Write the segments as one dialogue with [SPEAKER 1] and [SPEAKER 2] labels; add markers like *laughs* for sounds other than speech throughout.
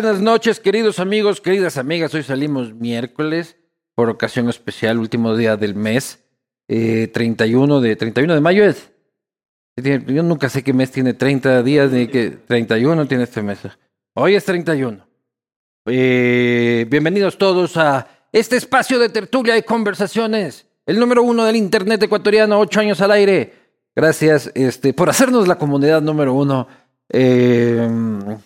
[SPEAKER 1] buenas noches, queridos amigos, queridas amigas. Hoy salimos miércoles por ocasión especial, último día del mes, eh, 31 de 31 de mayo es. Yo nunca sé qué mes tiene 30 días ni que 31 tiene este mes. Hoy es 31. Eh, bienvenidos todos a este espacio de tertulia y conversaciones, el número uno del internet ecuatoriano, ocho años al aire. Gracias este, por hacernos la comunidad número uno. Eh, eh,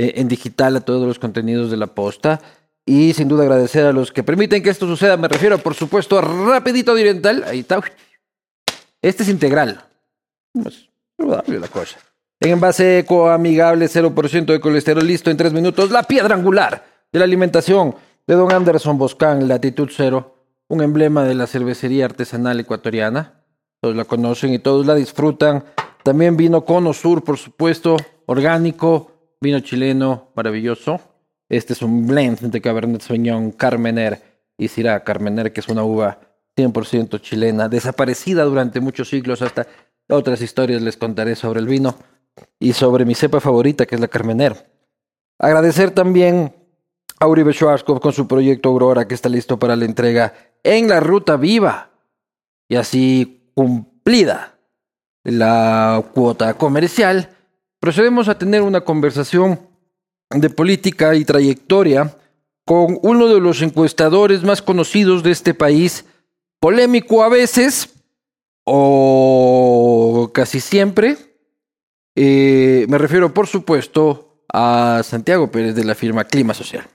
[SPEAKER 1] en digital a todos los contenidos de la posta. Y sin duda agradecer a los que permiten que esto suceda. Me refiero, por supuesto, a Rapidito Oriental. Ahí está. Este es integral. Es saludable la cosa. En envase eco amigable, 0% de colesterol listo en 3 minutos. La piedra angular de la alimentación de Don Anderson Boscan, latitud cero. Un emblema de la cervecería artesanal ecuatoriana. Todos la conocen y todos la disfrutan. También vino Cono Sur, por supuesto, orgánico, vino chileno maravilloso. Este es un blend de Cabernet Sauvignon Carmener y Syrah Carmener, que es una uva 100% chilena, desaparecida durante muchos siglos. Hasta otras historias les contaré sobre el vino y sobre mi cepa favorita, que es la Carmener. Agradecer también a Uribe Schwarzkopf con su proyecto Aurora, que está listo para la entrega en la ruta viva y así cumplida la cuota comercial procedemos a tener una conversación de política y trayectoria con uno de los encuestadores más conocidos de este país, polémico a veces o casi siempre. Eh, me refiero, por supuesto, a Santiago Pérez de la firma Clima Social.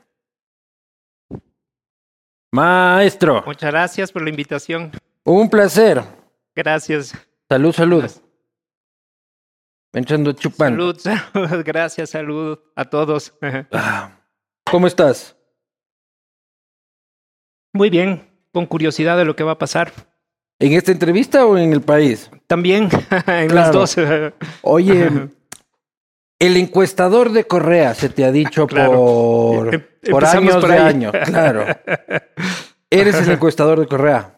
[SPEAKER 1] Maestro.
[SPEAKER 2] Muchas gracias por la invitación.
[SPEAKER 1] Un placer.
[SPEAKER 2] Gracias.
[SPEAKER 1] Salud, salud. Entrando chupando.
[SPEAKER 2] Salud, *laughs* salud, gracias, salud a todos. *laughs*
[SPEAKER 1] Ah, ¿Cómo estás?
[SPEAKER 2] Muy bien, con curiosidad de lo que va a pasar.
[SPEAKER 1] ¿En esta entrevista o en el país?
[SPEAKER 2] También, *laughs* en las dos.
[SPEAKER 1] Oye, el encuestador de Correa se te ha dicho
[SPEAKER 2] Claro.
[SPEAKER 1] por,
[SPEAKER 2] Em-
[SPEAKER 1] por años
[SPEAKER 2] por
[SPEAKER 1] de años, claro. Eres el encuestador de Correa.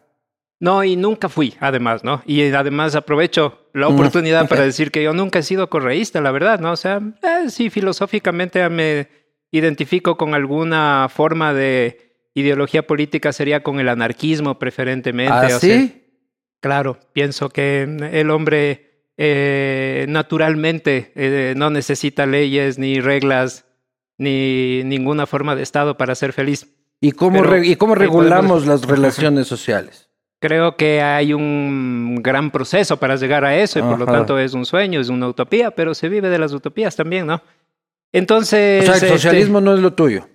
[SPEAKER 2] No, y nunca fui, además, ¿no? Y además aprovecho la
[SPEAKER 1] Mm.
[SPEAKER 2] oportunidad para decir que yo nunca he sido correísta, la verdad, ¿no? O sea, eh, sí, filosóficamente me identifico con alguna forma de ideología política, sería con el anarquismo preferentemente.
[SPEAKER 1] ¿Ah,
[SPEAKER 2] o sea,
[SPEAKER 1] sí?
[SPEAKER 2] Claro, pienso que el hombre eh, naturalmente eh, no necesita leyes ni reglas ni ninguna forma de Estado para ser feliz.
[SPEAKER 1] ¿Y cómo,
[SPEAKER 2] Pero
[SPEAKER 1] ¿y cómo regulamos
[SPEAKER 2] podemos-
[SPEAKER 1] las relaciones sociales?
[SPEAKER 2] Creo que hay un gran proceso para llegar a eso y por lo tanto es un sueño, es una utopía, pero se vive de las utopías también, ¿no? Entonces...
[SPEAKER 1] O sea, el
[SPEAKER 2] este,
[SPEAKER 1] socialismo no es lo tuyo.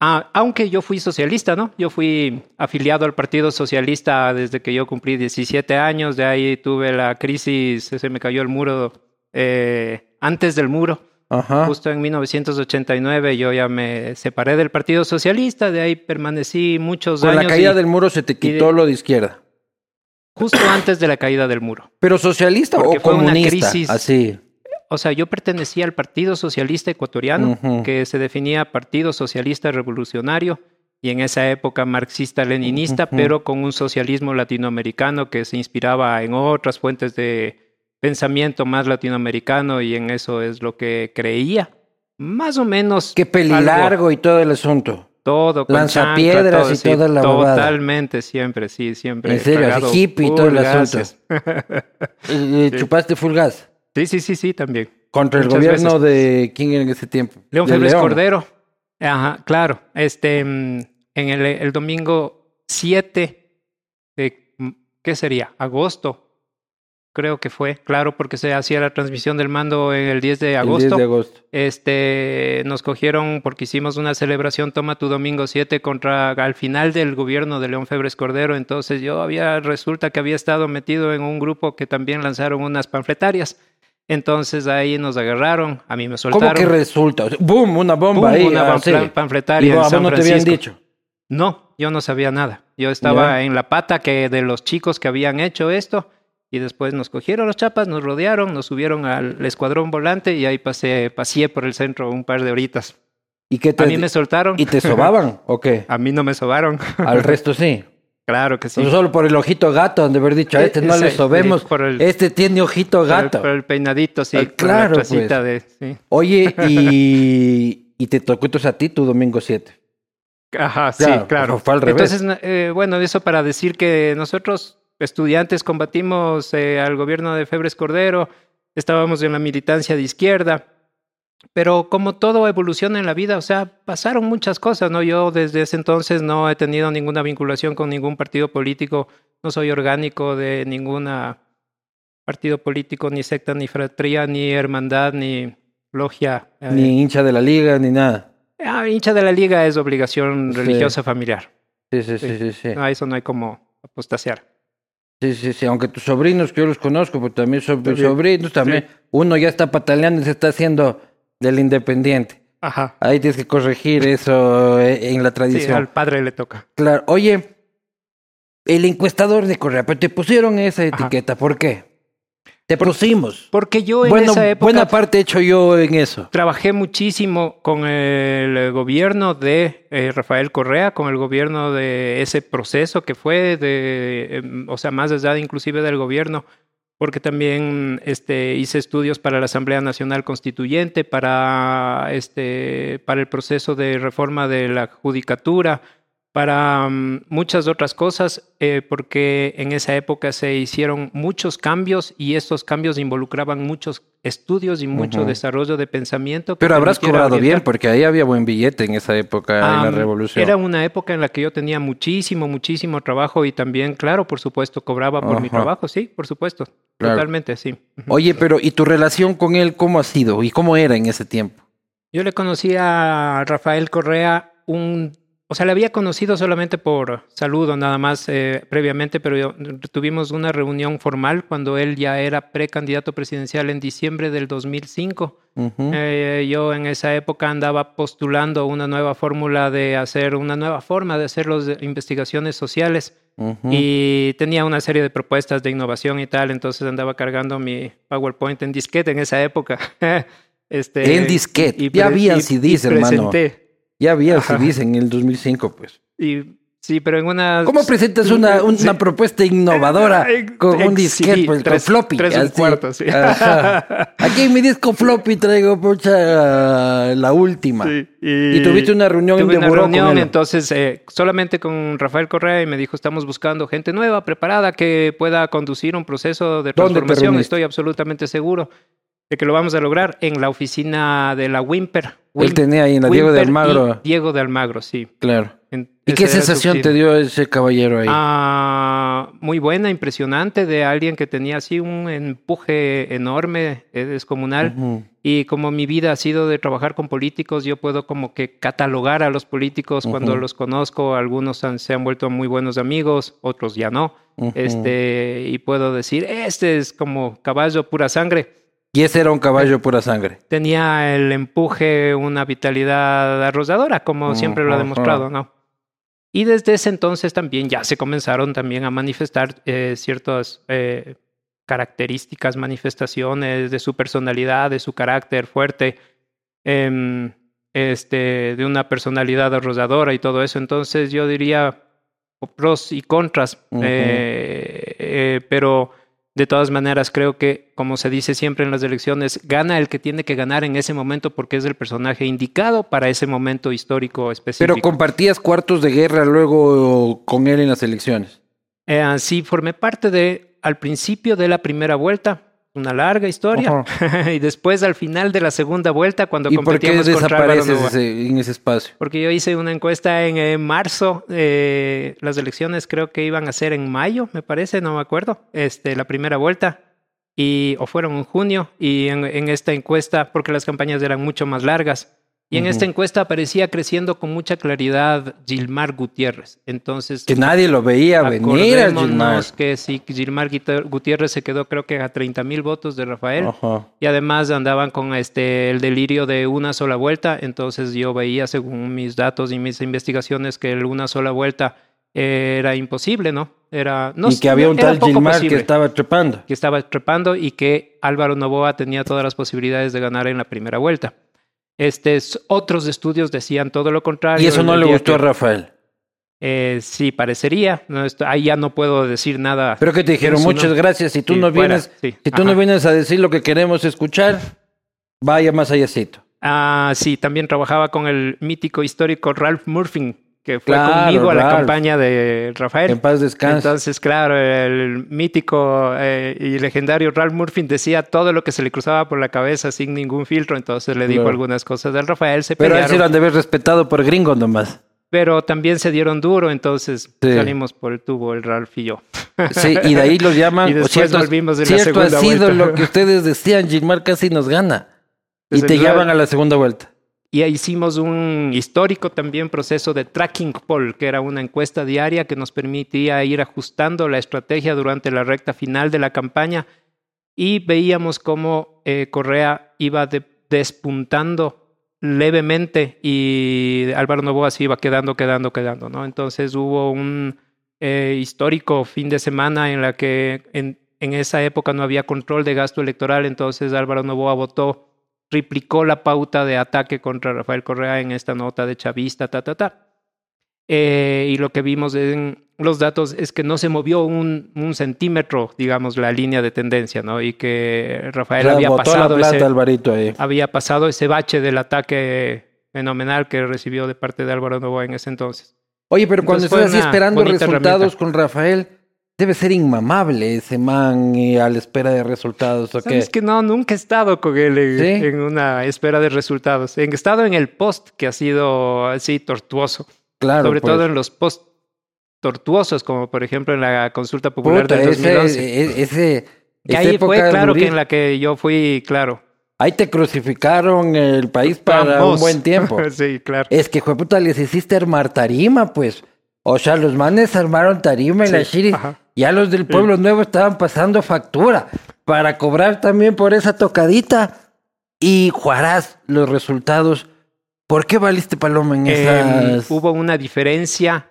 [SPEAKER 2] Ah, aunque yo fui socialista, ¿no? Yo fui afiliado al Partido Socialista desde que yo cumplí 17 años, de ahí tuve la crisis, se me cayó el muro eh, antes del muro,
[SPEAKER 1] Ajá.
[SPEAKER 2] justo en 1989 yo ya me separé del Partido Socialista, de ahí permanecí muchos
[SPEAKER 1] Con
[SPEAKER 2] años.
[SPEAKER 1] la caída
[SPEAKER 2] y-
[SPEAKER 1] del muro se te quitó
[SPEAKER 2] de-
[SPEAKER 1] lo de izquierda.
[SPEAKER 2] Justo antes de la caída del muro.
[SPEAKER 1] ¿Pero socialista o
[SPEAKER 2] fue una
[SPEAKER 1] comunista?
[SPEAKER 2] crisis.
[SPEAKER 1] Así.
[SPEAKER 2] O sea, yo pertenecía al Partido Socialista Ecuatoriano, que se definía Partido Socialista Revolucionario y en esa época marxista-leninista, pero con un socialismo latinoamericano que se inspiraba en otras fuentes de pensamiento más latinoamericano y en eso es lo que creía. Más o menos.
[SPEAKER 1] Qué pelilargo y todo el asunto.
[SPEAKER 2] Todo. con
[SPEAKER 1] Lanzapiedras
[SPEAKER 2] todo,
[SPEAKER 1] y
[SPEAKER 2] sí,
[SPEAKER 1] toda la.
[SPEAKER 2] Totalmente, siempre, sí, siempre.
[SPEAKER 1] En serio, hippie y todo el asunto.
[SPEAKER 2] gases. *laughs*
[SPEAKER 1] Eh,
[SPEAKER 2] Sí.
[SPEAKER 1] ¿Chupaste full gas?
[SPEAKER 2] sí, sí, sí, sí, también.
[SPEAKER 1] Contra el
[SPEAKER 2] Muchas
[SPEAKER 1] gobierno
[SPEAKER 2] veces.
[SPEAKER 1] de quién en ese tiempo.
[SPEAKER 2] León Febres. Cordero. Ajá, claro. Este, mm, en el, el domingo 7 de, mm, ¿qué sería? Agosto. Creo que fue, claro, porque se hacía la transmisión del mando en el 10 de
[SPEAKER 1] El
[SPEAKER 2] agosto.
[SPEAKER 1] 10 de agosto.
[SPEAKER 2] Este, nos cogieron porque hicimos una celebración Toma tu Domingo 7 contra, al final del gobierno de León Febres Cordero. Entonces yo había, resulta que había estado metido en un grupo que también lanzaron unas panfletarias. Entonces ahí nos agarraron, a mí me soltaron.
[SPEAKER 1] ¿Cómo que resulta? ¡Boom! Una bomba ahí.
[SPEAKER 2] una
[SPEAKER 1] ah,
[SPEAKER 2] panfletaria en
[SPEAKER 1] vos, a vos
[SPEAKER 2] San
[SPEAKER 1] no te habían dicho.
[SPEAKER 2] No, yo no sabía nada. Yo estaba en la pata que de los chicos que habían hecho esto y después nos cogieron los chapas, nos rodearon, nos subieron al escuadrón volante y ahí pasé, pasé por el centro un par de horitas.
[SPEAKER 1] ¿Y qué te
[SPEAKER 2] A mí me soltaron.
[SPEAKER 1] ¿Y te sobaban *laughs* o qué?
[SPEAKER 2] A mí no me sobaron.
[SPEAKER 1] Al resto sí. *laughs*
[SPEAKER 2] claro que sí.
[SPEAKER 1] No solo por el ojito gato, han de haber dicho, a este no
[SPEAKER 2] Eh,
[SPEAKER 1] le
[SPEAKER 2] sí,
[SPEAKER 1] sobemos,
[SPEAKER 2] sí, el-
[SPEAKER 1] este tiene ojito
[SPEAKER 2] Por el-
[SPEAKER 1] gato.
[SPEAKER 2] Por el peinadito, sí.
[SPEAKER 1] Ah,
[SPEAKER 2] la
[SPEAKER 1] claro, pues.
[SPEAKER 2] de... sí.
[SPEAKER 1] Oye, *laughs* y, y te tocó entonces a ti tu domingo 7.
[SPEAKER 2] Ajá, sí,
[SPEAKER 1] Claro,
[SPEAKER 2] claro.
[SPEAKER 1] fue al revés.
[SPEAKER 2] Entonces, eh, bueno, eso para decir que nosotros, estudiantes, combatimos eh, al gobierno de Febres Cordero, estábamos en la militancia de izquierda, pero como todo evoluciona en la vida, o sea, pasaron muchas cosas, ¿no? Yo desde ese entonces no he tenido ninguna vinculación con ningún partido político, no soy orgánico de ninguna partido político, ni secta, ni fratría, ni hermandad, ni logia. eh,
[SPEAKER 1] Ni hincha de la liga, ni nada.
[SPEAKER 2] Ah, hincha de la liga es obligación
[SPEAKER 1] Sí.
[SPEAKER 2] religiosa familiar.
[SPEAKER 1] Sí, sí, sí, sí. sí.
[SPEAKER 2] Eso no hay como apostasear.
[SPEAKER 1] Sí, sí, sí, aunque tus sobrinos, que yo los conozco, pero también son
[SPEAKER 2] También.
[SPEAKER 1] sobrinos, también. Uno ya está pataleando y se está haciendo del independiente.
[SPEAKER 2] Ajá.
[SPEAKER 1] Ahí tienes que corregir eso eh, en la
[SPEAKER 2] Sí,
[SPEAKER 1] tradición.
[SPEAKER 2] al padre le toca.
[SPEAKER 1] Claro. Oye, el encuestador de Correa, pero te pusieron esa
[SPEAKER 2] Ajá.
[SPEAKER 1] etiqueta, ¿por qué? Te pusimos.
[SPEAKER 2] Porque yo en
[SPEAKER 1] Bueno,
[SPEAKER 2] esa época
[SPEAKER 1] buena parte he hecho yo en eso.
[SPEAKER 2] trabajé muchísimo con el gobierno de eh, Rafael Correa, con el gobierno de ese proceso que fue de, em, o sea, más allá inclusive del gobierno, porque también este, hice estudios para la Asamblea Nacional Constituyente, para, este, para el proceso de reforma de la judicatura, para mm, muchas otras cosas, eh, porque en esa época se hicieron muchos cambios y estos cambios involucraban muchos estudios y mucho desarrollo de pensamiento.
[SPEAKER 1] Pero habrás cobrado bien, porque ahí había buen billete en esa época, en la revolución.
[SPEAKER 2] Era una época en la que yo tenía muchísimo, muchísimo trabajo y también, claro, por supuesto, cobraba por mi trabajo, sí, por supuesto,
[SPEAKER 1] Claro.
[SPEAKER 2] totalmente, sí.
[SPEAKER 1] Oye, pero ¿y tu relación con él cómo ha sido? ¿Y cómo era en ese tiempo?
[SPEAKER 2] Yo le conocí a Rafael Correa un... O sea, le había conocido solamente por saludo nada más eh, previamente, pero yo- tuvimos una reunión formal cuando él ya era precandidato presidencial en diciembre del 2005.
[SPEAKER 1] Ujú.
[SPEAKER 2] Eh, yo en esa época andaba postulando una nueva fórmula de hacer, una nueva forma de hacer las investigaciones sociales y tenía una serie de propuestas de innovación y tal, entonces andaba cargando mi PowerPoint en disquete en esa época. *laughs* este,
[SPEAKER 1] En disquete. Ya
[SPEAKER 2] y-
[SPEAKER 1] CDs, hermano.
[SPEAKER 2] presenté.
[SPEAKER 1] Ya había
[SPEAKER 2] Ajá.
[SPEAKER 1] CDs en el 2005, pues.
[SPEAKER 2] Y, sí, pero en una...
[SPEAKER 1] ¿Cómo presentas una, una
[SPEAKER 2] Sí.
[SPEAKER 1] propuesta innovadora con un disquete, pues,
[SPEAKER 2] tres-
[SPEAKER 1] con floppy?
[SPEAKER 2] tres
[SPEAKER 1] así?
[SPEAKER 2] cuarto, sí.
[SPEAKER 1] Ajá. Aquí en mi disco floppy traigo pucha, la última.
[SPEAKER 2] Sí,
[SPEAKER 1] Y tuviste una reunión
[SPEAKER 2] Tuve
[SPEAKER 1] de
[SPEAKER 2] una
[SPEAKER 1] buró con
[SPEAKER 2] reunión,
[SPEAKER 1] él.
[SPEAKER 2] entonces, eh, solamente con Rafael Correa y me dijo, estamos buscando gente nueva, preparada, que pueda conducir un proceso de
[SPEAKER 1] ¿Dónde te
[SPEAKER 2] transformación. Estoy absolutamente seguro de que lo vamos a lograr en la oficina de la Wimper.
[SPEAKER 1] Él
[SPEAKER 2] Wim-
[SPEAKER 1] tenía ahí en la Diego de
[SPEAKER 2] Wimper
[SPEAKER 1] Almagro.
[SPEAKER 2] Diego de Almagro, sí.
[SPEAKER 1] Claro.
[SPEAKER 2] En-
[SPEAKER 1] ¿Y qué sensación te dio ese caballero ahí?
[SPEAKER 2] Ah, muy buena, impresionante, de alguien que tenía así un empuje enorme, eh, descomunal.
[SPEAKER 1] Ujú.
[SPEAKER 2] Y como mi vida ha sido de trabajar con políticos, yo puedo como que catalogar a los políticos cuando
[SPEAKER 1] Ujú.
[SPEAKER 2] los conozco. Algunos han- se han vuelto muy buenos amigos, otros ya no.
[SPEAKER 1] Ujú.
[SPEAKER 2] Este, y puedo decir, este es como caballo pura sangre.
[SPEAKER 1] Y ese era un caballo pura sangre.
[SPEAKER 2] Tenía el empuje, una vitalidad arrolladora, como siempre lo ha demostrado, ¿no? Y desde ese entonces también ya se comenzaron también a manifestar eh, ciertas eh, características, manifestaciones de su personalidad, de su carácter fuerte, em, este, de una personalidad arrolladora y todo eso. Entonces yo diría pros y contras, eh, pero de todas maneras creo que, como se dice siempre en las elecciones, gana el que tiene que ganar en ese momento porque es el personaje indicado para ese momento histórico específico.
[SPEAKER 1] Pero compartías cuartos de guerra luego con él en las elecciones.
[SPEAKER 2] Eh, sí, formé parte de, al principio de la primera vuelta, una larga historia, *laughs* y después al final de la segunda vuelta, cuando
[SPEAKER 1] ¿Y por qué
[SPEAKER 2] competíamos contra Álvaro
[SPEAKER 1] desapareces ese- en ese espacio?
[SPEAKER 2] Porque yo hice una encuesta en eh, marzo, eh, las elecciones creo que iban a ser en mayo, me parece, no me acuerdo, este, la primera vuelta, y, o fueron en junio, y en, en esta encuesta, porque las campañas eran mucho más largas, y en esta encuesta aparecía creciendo con mucha claridad Gilmar Gutiérrez. Entonces,
[SPEAKER 1] Que nadie lo veía venir a Gilmar.
[SPEAKER 2] que si Gilmar Gutiérrez se quedó creo que a 30 mil votos de Rafael, y además andaban con este el delirio de una sola vuelta, entonces yo veía según mis datos y mis investigaciones que el una sola vuelta era imposible, ¿no? Era no
[SPEAKER 1] y que había un tal Gilmar
[SPEAKER 2] posible,
[SPEAKER 1] que estaba trepando.
[SPEAKER 2] que estaba trepando y que Álvaro Novoa tenía todas las posibilidades de ganar en la primera vuelta. Este, otros estudios decían todo lo contrario.
[SPEAKER 1] ¿Y eso no le gustó a Rafael?
[SPEAKER 2] Eh, sí, parecería. No, ahí ya no puedo decir nada.
[SPEAKER 1] Pero que te dijeron, muchas gracias. Si tú, no, vienes, si tú no vienes a decir lo que queremos escuchar, vaya más allácito.
[SPEAKER 2] Ah, sí, también trabajaba con el mítico histórico Ralph Murphy, que fue conmigo a la campaña de Rafael.
[SPEAKER 1] En paz descanse.
[SPEAKER 2] Entonces, claro, el mítico eh, y legendario Ralph Murphy decía todo lo que se le cruzaba por la cabeza sin ningún filtro. Entonces le dijo algunas cosas del Rafael. Se
[SPEAKER 1] Pero él sí lo han de haber respetado por gringo nomás.
[SPEAKER 2] Pero también se dieron duro, entonces salimos por el tubo el Ralph y yo.
[SPEAKER 1] Sí, y de ahí los *laughs* llaman.
[SPEAKER 2] y después volvimos en
[SPEAKER 1] la
[SPEAKER 2] segunda
[SPEAKER 1] ha sido lo que ustedes decían, Gilmar casi nos gana. y te llaman a la segunda vuelta.
[SPEAKER 2] Y hicimos un histórico también proceso de tracking poll, que era una encuesta diaria que nos permitía ir ajustando la estrategia durante la recta final de la campaña y veíamos cómo eh, Correa iba despuntando levemente y Álvaro Novoa se iba quedando, quedando, quedando, ¿no? Entonces hubo un eh, histórico fin de semana en la que en, en esa época no había control de gasto electoral, entonces Álvaro Novoa votó triplicó la pauta de ataque contra Rafael Correa en esta nota de chavista, ta, ta, ta. Eh, y lo que vimos en los datos es que no se movió un, un, centímetro, digamos, la línea de tendencia, ¿no? Y que Rafael había pasado, ese, había pasado ese bache del ataque fenomenal que recibió de parte de Álvaro Novoa en ese entonces.
[SPEAKER 1] Oye, pero cuando estás así esperando resultados con Rafael, Debe ser inmamable ese man y a la espera de resultados. ¿o
[SPEAKER 2] ¿Sabes que no? Nunca he estado con él en, una espera de resultados. He estado en el post que ha sido así tortuoso. Claro. Sobre todo pues. en los post tortuosos, como por ejemplo en la consulta popular del 2011.
[SPEAKER 1] Ese,
[SPEAKER 2] ese, ahí fue claro que en la que yo fui, claro.
[SPEAKER 1] Ahí te crucificaron el país para un buen tiempo. *laughs*
[SPEAKER 2] sí, claro.
[SPEAKER 1] Es que, puta, les hiciste armar tarima, pues. O sea, los manes armaron tarima en la Shiri. Ya los del pueblo nuevo estaban pasando factura para cobrar también por esa tocadita. Y Juarás, los resultados. ¿Por qué valiste paloma en em, esas?
[SPEAKER 2] hubo una diferencia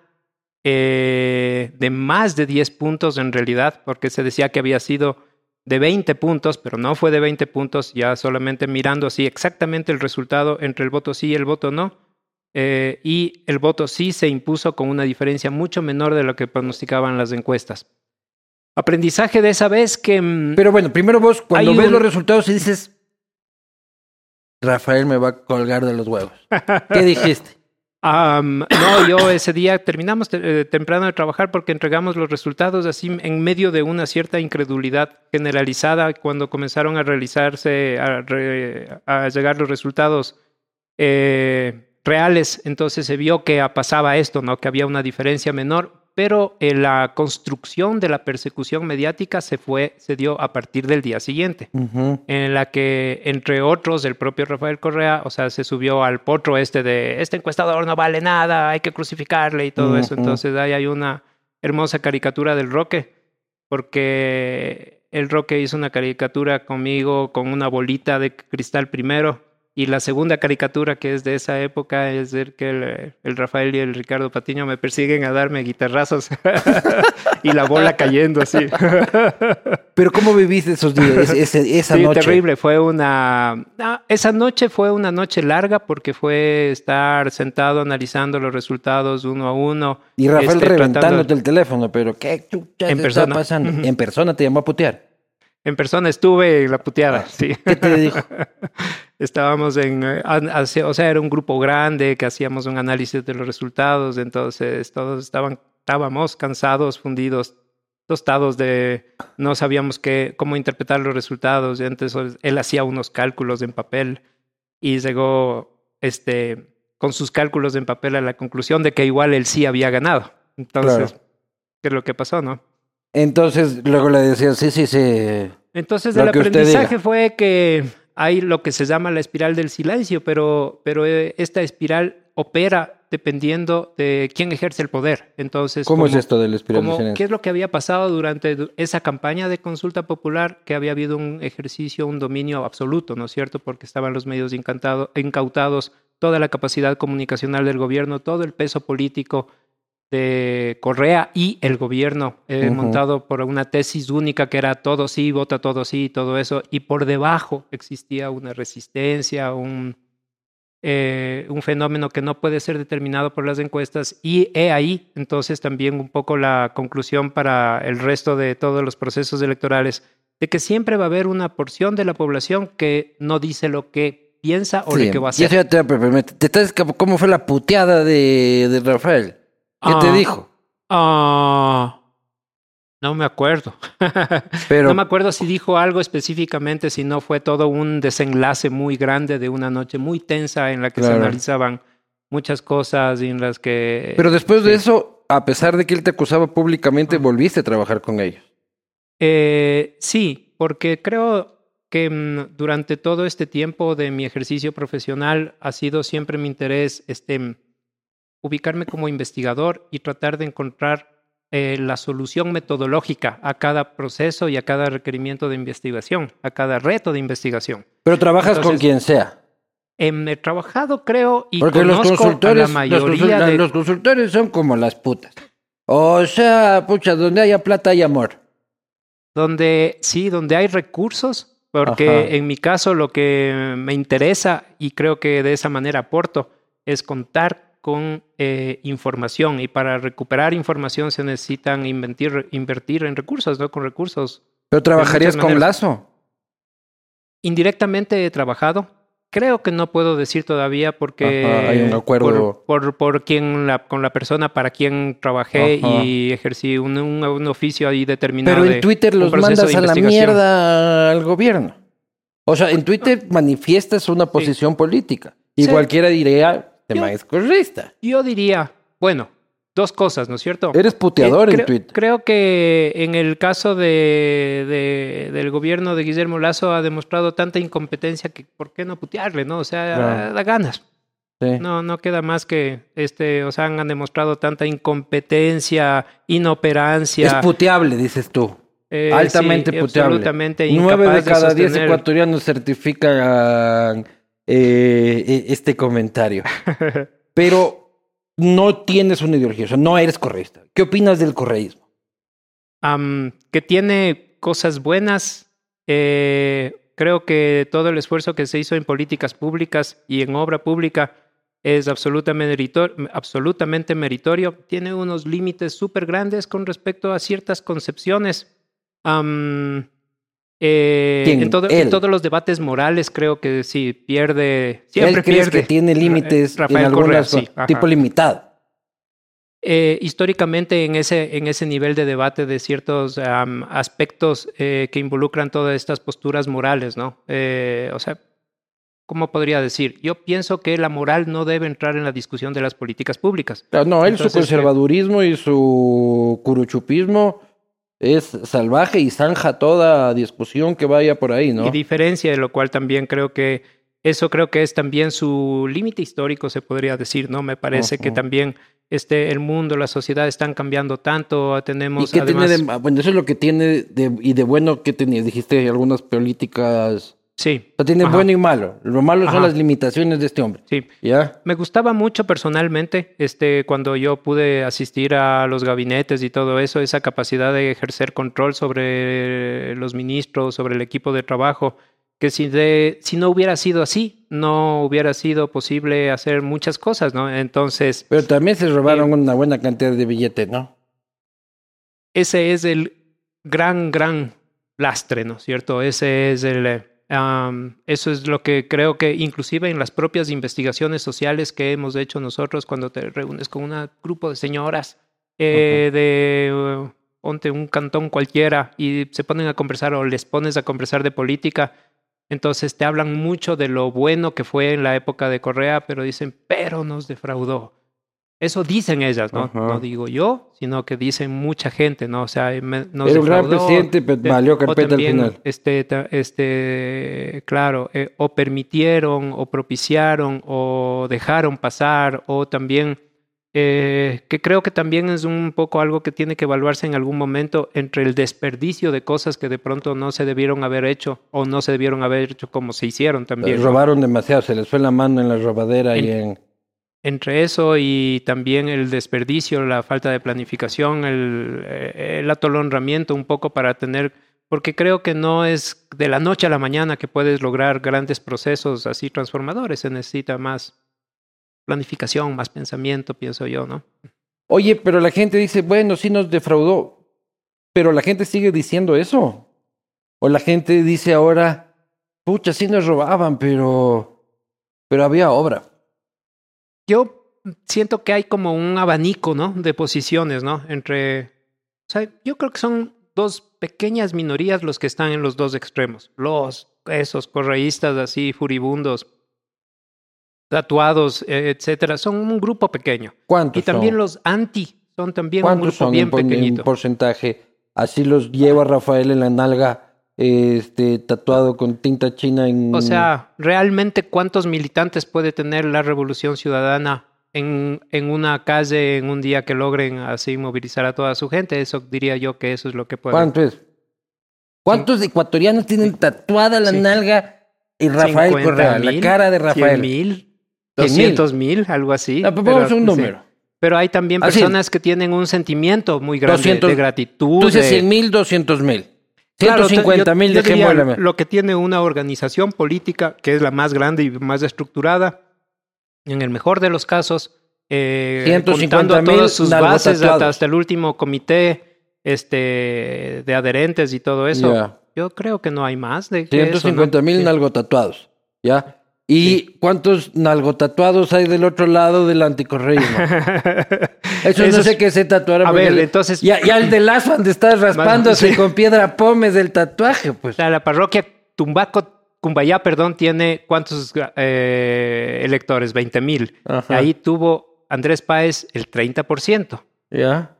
[SPEAKER 2] eh, de más de 10 puntos en realidad, porque se decía que había sido de 20 puntos, pero no fue de 20 puntos, ya solamente mirando así exactamente el resultado entre el voto sí y el voto no eh, y el voto sí se impuso con una diferencia mucho menor de lo que pronosticaban las encuestas. Aprendizaje de esa vez que... Mm,
[SPEAKER 1] Pero bueno, primero vos cuando ves los resultados y dices, Rafael me va a colgar de los huevos. *laughs* ¿Qué dijiste?
[SPEAKER 2] no, yo ese día terminamos eh, temprano de trabajar porque entregamos los resultados así en medio de una cierta incredulidad generalizada cuando comenzaron a realizarse, a, llegar los resultados. Eh, reales, entonces se vio que pasaba esto, ¿no? que había una diferencia menor, pero eh, la construcción de la persecución mediática se fue, se dio a partir del día siguiente, en la que, entre otros, el propio Rafael Correa, o sea, se subió al potro este de, este encuestador no vale nada, hay que crucificarle y todo eso, entonces ahí hay una hermosa caricatura del Roque, porque el Roque hizo una caricatura conmigo con una bolita de cristal primero, y la segunda caricatura que es de esa época es ver que el, Rafael y el Ricardo Patiño me persiguen a darme guitarrazos *laughs* y la bola cayendo así. *laughs*
[SPEAKER 1] Pero ¿cómo viviste esos días, esa sí,
[SPEAKER 2] terrible. Fue una... esa noche fue una noche larga porque fue estar sentado analizando los resultados uno a uno.
[SPEAKER 1] Y Rafael este, reventándote el teléfono, pero ¿qué chucha en persona. está pasando? En persona te llamó a putear.
[SPEAKER 2] En persona estuve en la puteada, sí.
[SPEAKER 1] ¿Qué te dijo? *laughs*
[SPEAKER 2] Estábamos en, eh, o sea, era un grupo grande que hacíamos un análisis de los resultados, entonces todos estaban, estábamos cansados, fundidos, tostados de, no sabíamos qué, cómo interpretar los resultados, y entonces él hacía unos cálculos en papel y llegó, este, con sus cálculos en papel a la conclusión de que igual él sí había ganado. Entonces, ¿qué es lo que pasó, no?
[SPEAKER 1] Entonces, luego le decía, sí, sí, sí.
[SPEAKER 2] Entonces, el aprendizaje fue que hay lo que se llama la espiral del silencio, pero, pero eh, esta espiral opera dependiendo de quién ejerce el poder. Entonces,
[SPEAKER 1] ¿cómo es esto del espiral del silencio?
[SPEAKER 2] ¿Qué es lo que había pasado durante esa campaña de consulta popular? Que había habido un ejercicio, un dominio absoluto, ¿no es cierto? Porque estaban los medios incautados, toda la capacidad comunicacional del gobierno, todo el peso político de Correa y el gobierno, eh, montado por una tesis única que era todo sí, vota todo sí, todo eso, y por debajo existía una resistencia, un, eh, un fenómeno que no puede ser determinado por las encuestas y he ahí entonces también un poco la conclusión para el resto de todos los procesos electorales de que siempre va a haber una porción de la población que no dice lo que piensa o lo que va a hacer.
[SPEAKER 1] Ya te, ¿Cómo fue la puteada de, de Rafael? ¿Qué te ah, dijo?
[SPEAKER 2] Ah... No me acuerdo. *laughs* Pero, no me acuerdo si dijo algo específicamente, si no fue todo un desenlace muy grande de una noche muy tensa en la que se analizaban muchas cosas y en las que...
[SPEAKER 1] Pero después de eso, a pesar de que él te acusaba públicamente, volviste a trabajar con ellos.
[SPEAKER 2] Eh, sí, porque creo que mm, durante todo este tiempo de mi ejercicio profesional ha sido siempre mi interés este, ubicarme como investigador y tratar de encontrar eh, la solución metodológica a cada proceso y a cada requerimiento de investigación, a cada reto de investigación.
[SPEAKER 1] Pero trabajas con quien sea.
[SPEAKER 2] Em, he trabajado, creo, y Porque conozco los consultores, la mayoría
[SPEAKER 1] los, de... los consultores son como las putas. O sea, pucha, donde haya plata hay amor.
[SPEAKER 2] Donde, sí, donde hay recursos, porque en mi caso lo que me interesa, y creo que de esa manera aporto, es contar con eh, información y para recuperar información se necesitan invertir, invertir en recursos, ¿no? Con recursos.
[SPEAKER 1] ¿Pero trabajarías con Lazo?
[SPEAKER 2] Indirectamente he trabajado. Creo que no puedo decir todavía porque
[SPEAKER 1] hay un acuerdo
[SPEAKER 2] por, por, quien la, con la persona para quien trabajé y ejercí un, un, oficio ahí determinado.
[SPEAKER 1] Pero en Twitter los mandas a la mierda al gobierno. O sea, en Twitter manifiestas una posición política y cualquiera diría
[SPEAKER 2] yo, diría, bueno, dos cosas, ¿no es cierto?
[SPEAKER 1] Eres puteador
[SPEAKER 2] eh,
[SPEAKER 1] en Twitter.
[SPEAKER 2] Creo que en el caso de, del gobierno de Guillermo Lazo ha demostrado tanta incompetencia que ¿por qué no putearle, no? O sea, da ganas. No, no queda más que, este, o sea, han demostrado tanta incompetencia, inoperancia.
[SPEAKER 1] Es puteable, dices tú. Eh, Altamente puteable.
[SPEAKER 2] Absolutamente
[SPEAKER 1] Nueve de cada diez ecuatorianos certifican eh, e, este comentario. *laughs* Pero no tienes una ideología, o sea, no eres correísta. ¿Qué opinas del correísmo?
[SPEAKER 2] que tiene cosas buenas. Eh, creo que todo el esfuerzo que se hizo en políticas públicas y en obra pública es absolutamente, absolutamente meritorio. Tiene unos límites súper grandes con respecto a ciertas concepciones. Eh, en, todos los debates morales creo que sí, pierde, siempre pierde.
[SPEAKER 1] que tiene límites Rafael en algunas, tipo limitado.
[SPEAKER 2] Eh, históricamente en ese, en ese nivel de debate de ciertos aspectos eh, que involucran todas estas posturas morales, ¿no? o sea, ¿cómo podría decir? Yo pienso que la moral no debe entrar en la discusión de las políticas públicas.
[SPEAKER 1] No, él su conservadurismo y su curuchupismo es salvaje y zanja toda discusión que vaya por ahí, ¿no?
[SPEAKER 2] Y diferencia, de lo cual también creo que eso creo que es también su límite histórico, se podría decir, ¿no? Me parece que también este, el mundo, la sociedad están cambiando tanto, tenemos...
[SPEAKER 1] ¿Y qué tiene de, bueno, eso es lo que tiene de, y de bueno que tenía, dijiste algunas políticas
[SPEAKER 2] Sí.
[SPEAKER 1] O tiene bueno y malo. Lo malo son las limitaciones de este hombre.
[SPEAKER 2] Sí.
[SPEAKER 1] ¿Ya?
[SPEAKER 2] Me gustaba mucho personalmente, este, cuando yo pude asistir a los gabinetes y todo eso, esa capacidad de ejercer control sobre los ministros, sobre el equipo de trabajo, que si, de, si no hubiera sido así, no hubiera sido posible hacer muchas cosas, ¿no? Entonces...
[SPEAKER 1] Pero también se robaron una buena cantidad de billetes, ¿no?
[SPEAKER 2] Ese es el gran, gran lastre, ¿no es cierto? Ese es el eso es lo que creo que inclusive en las propias investigaciones sociales que hemos hecho nosotros cuando te reúnes con un grupo de señoras eh, de uh, ponte un cantón cualquiera y se ponen a conversar o les pones a conversar de política, entonces te hablan mucho de lo bueno que fue en la época de Correa, pero dicen, pero nos defraudó. Eso dicen ellas, ¿no? No digo yo, sino que dicen mucha gente, ¿no? O sea, nos
[SPEAKER 1] Era un gran presidente, pero valió carpeta al final.
[SPEAKER 2] Este, este, claro, eh, o permitieron, o propiciaron, o dejaron pasar, o también, eh, que creo que también es un poco algo que tiene que evaluarse en algún momento entre el desperdicio de cosas que de pronto no se debieron haber hecho, o no se debieron haber hecho como se hicieron también.
[SPEAKER 1] Robaron demasiado, se les fue la mano en la robadera y en
[SPEAKER 2] entre eso y también el desperdicio, la falta de planificación, el, eh, el atolonramiento un poco para tener porque creo que no es de la noche a la mañana que puedes lograr grandes procesos así transformadores, se necesita más planificación, más pensamiento, pienso yo, ¿no?
[SPEAKER 1] Oye, pero la gente dice, bueno, sí nos defraudó, pero la gente sigue diciendo eso. O la gente dice ahora, pucha, sí nos robaban, pero, pero había obra.
[SPEAKER 2] Yo siento que hay como un abanico, ¿no? De posiciones, ¿no? Entre, o sea, yo creo que son dos pequeñas minorías los que están en los dos extremos. Los, esos correístas así furibundos, tatuados, eh, etcétera, son un grupo pequeño.
[SPEAKER 1] ¿Cuántos
[SPEAKER 2] Y también
[SPEAKER 1] son?
[SPEAKER 2] los anti son también un
[SPEAKER 1] ¿Cuántos
[SPEAKER 2] grupo
[SPEAKER 1] son
[SPEAKER 2] bien
[SPEAKER 1] en
[SPEAKER 2] pequeñito.
[SPEAKER 1] porcentaje? Así los lleva Rafael en la nalga, este, tatuado con tinta china en...
[SPEAKER 2] O sea, realmente cuántos militantes puede tener la revolución ciudadana en, en una calle en un día que logren así movilizar a toda su gente. Eso diría yo que eso es lo que puede.
[SPEAKER 1] ¿Cuánto es? ¿Cuántos ecuatorianos tienen tatuada la
[SPEAKER 2] Sí.
[SPEAKER 1] nalga y Rafael
[SPEAKER 2] 50
[SPEAKER 1] Correa? La cara de Rafael.
[SPEAKER 2] 100 mil,
[SPEAKER 1] 100 mil.
[SPEAKER 2] 200 mil, algo así.
[SPEAKER 1] Pues pongamos un
[SPEAKER 2] sí.
[SPEAKER 1] número.
[SPEAKER 2] Pero hay también
[SPEAKER 1] Así.
[SPEAKER 2] personas que tienen un sentimiento muy grande
[SPEAKER 1] 200.
[SPEAKER 2] de gratitud. De-
[SPEAKER 1] 100 mil, 200 mil.
[SPEAKER 2] Claro,
[SPEAKER 1] 150 mil,
[SPEAKER 2] diría
[SPEAKER 1] dejémosle.
[SPEAKER 2] Lo que tiene una organización política, que es la más grande y más estructurada, en el mejor de los casos, eh,
[SPEAKER 1] 150
[SPEAKER 2] contando a todas sus bases hasta, hasta el último comité este, de adherentes y todo eso. Yo creo que no hay más de que eso, ¿no?
[SPEAKER 1] 150 mil
[SPEAKER 2] Sí.
[SPEAKER 1] nalgotatuados. ¿Ya? ¿Y cuántos nalgotatuados hay del otro lado del anticorreísmo? Eso, *laughs*
[SPEAKER 2] Eso
[SPEAKER 1] no
[SPEAKER 2] es-
[SPEAKER 1] sé qué se tatuaron.
[SPEAKER 2] A ver, entonces-
[SPEAKER 1] Ya, ya el de lazo donde estás raspándose
[SPEAKER 2] sí.
[SPEAKER 1] con piedra pómez del tatuaje, pues.
[SPEAKER 2] La parroquia Tumbaco, Cumbayá, perdón, tiene cuántos eh, electores? 20 mil. Ahí tuvo Andrés Páez el 30%.
[SPEAKER 1] ¿Ya?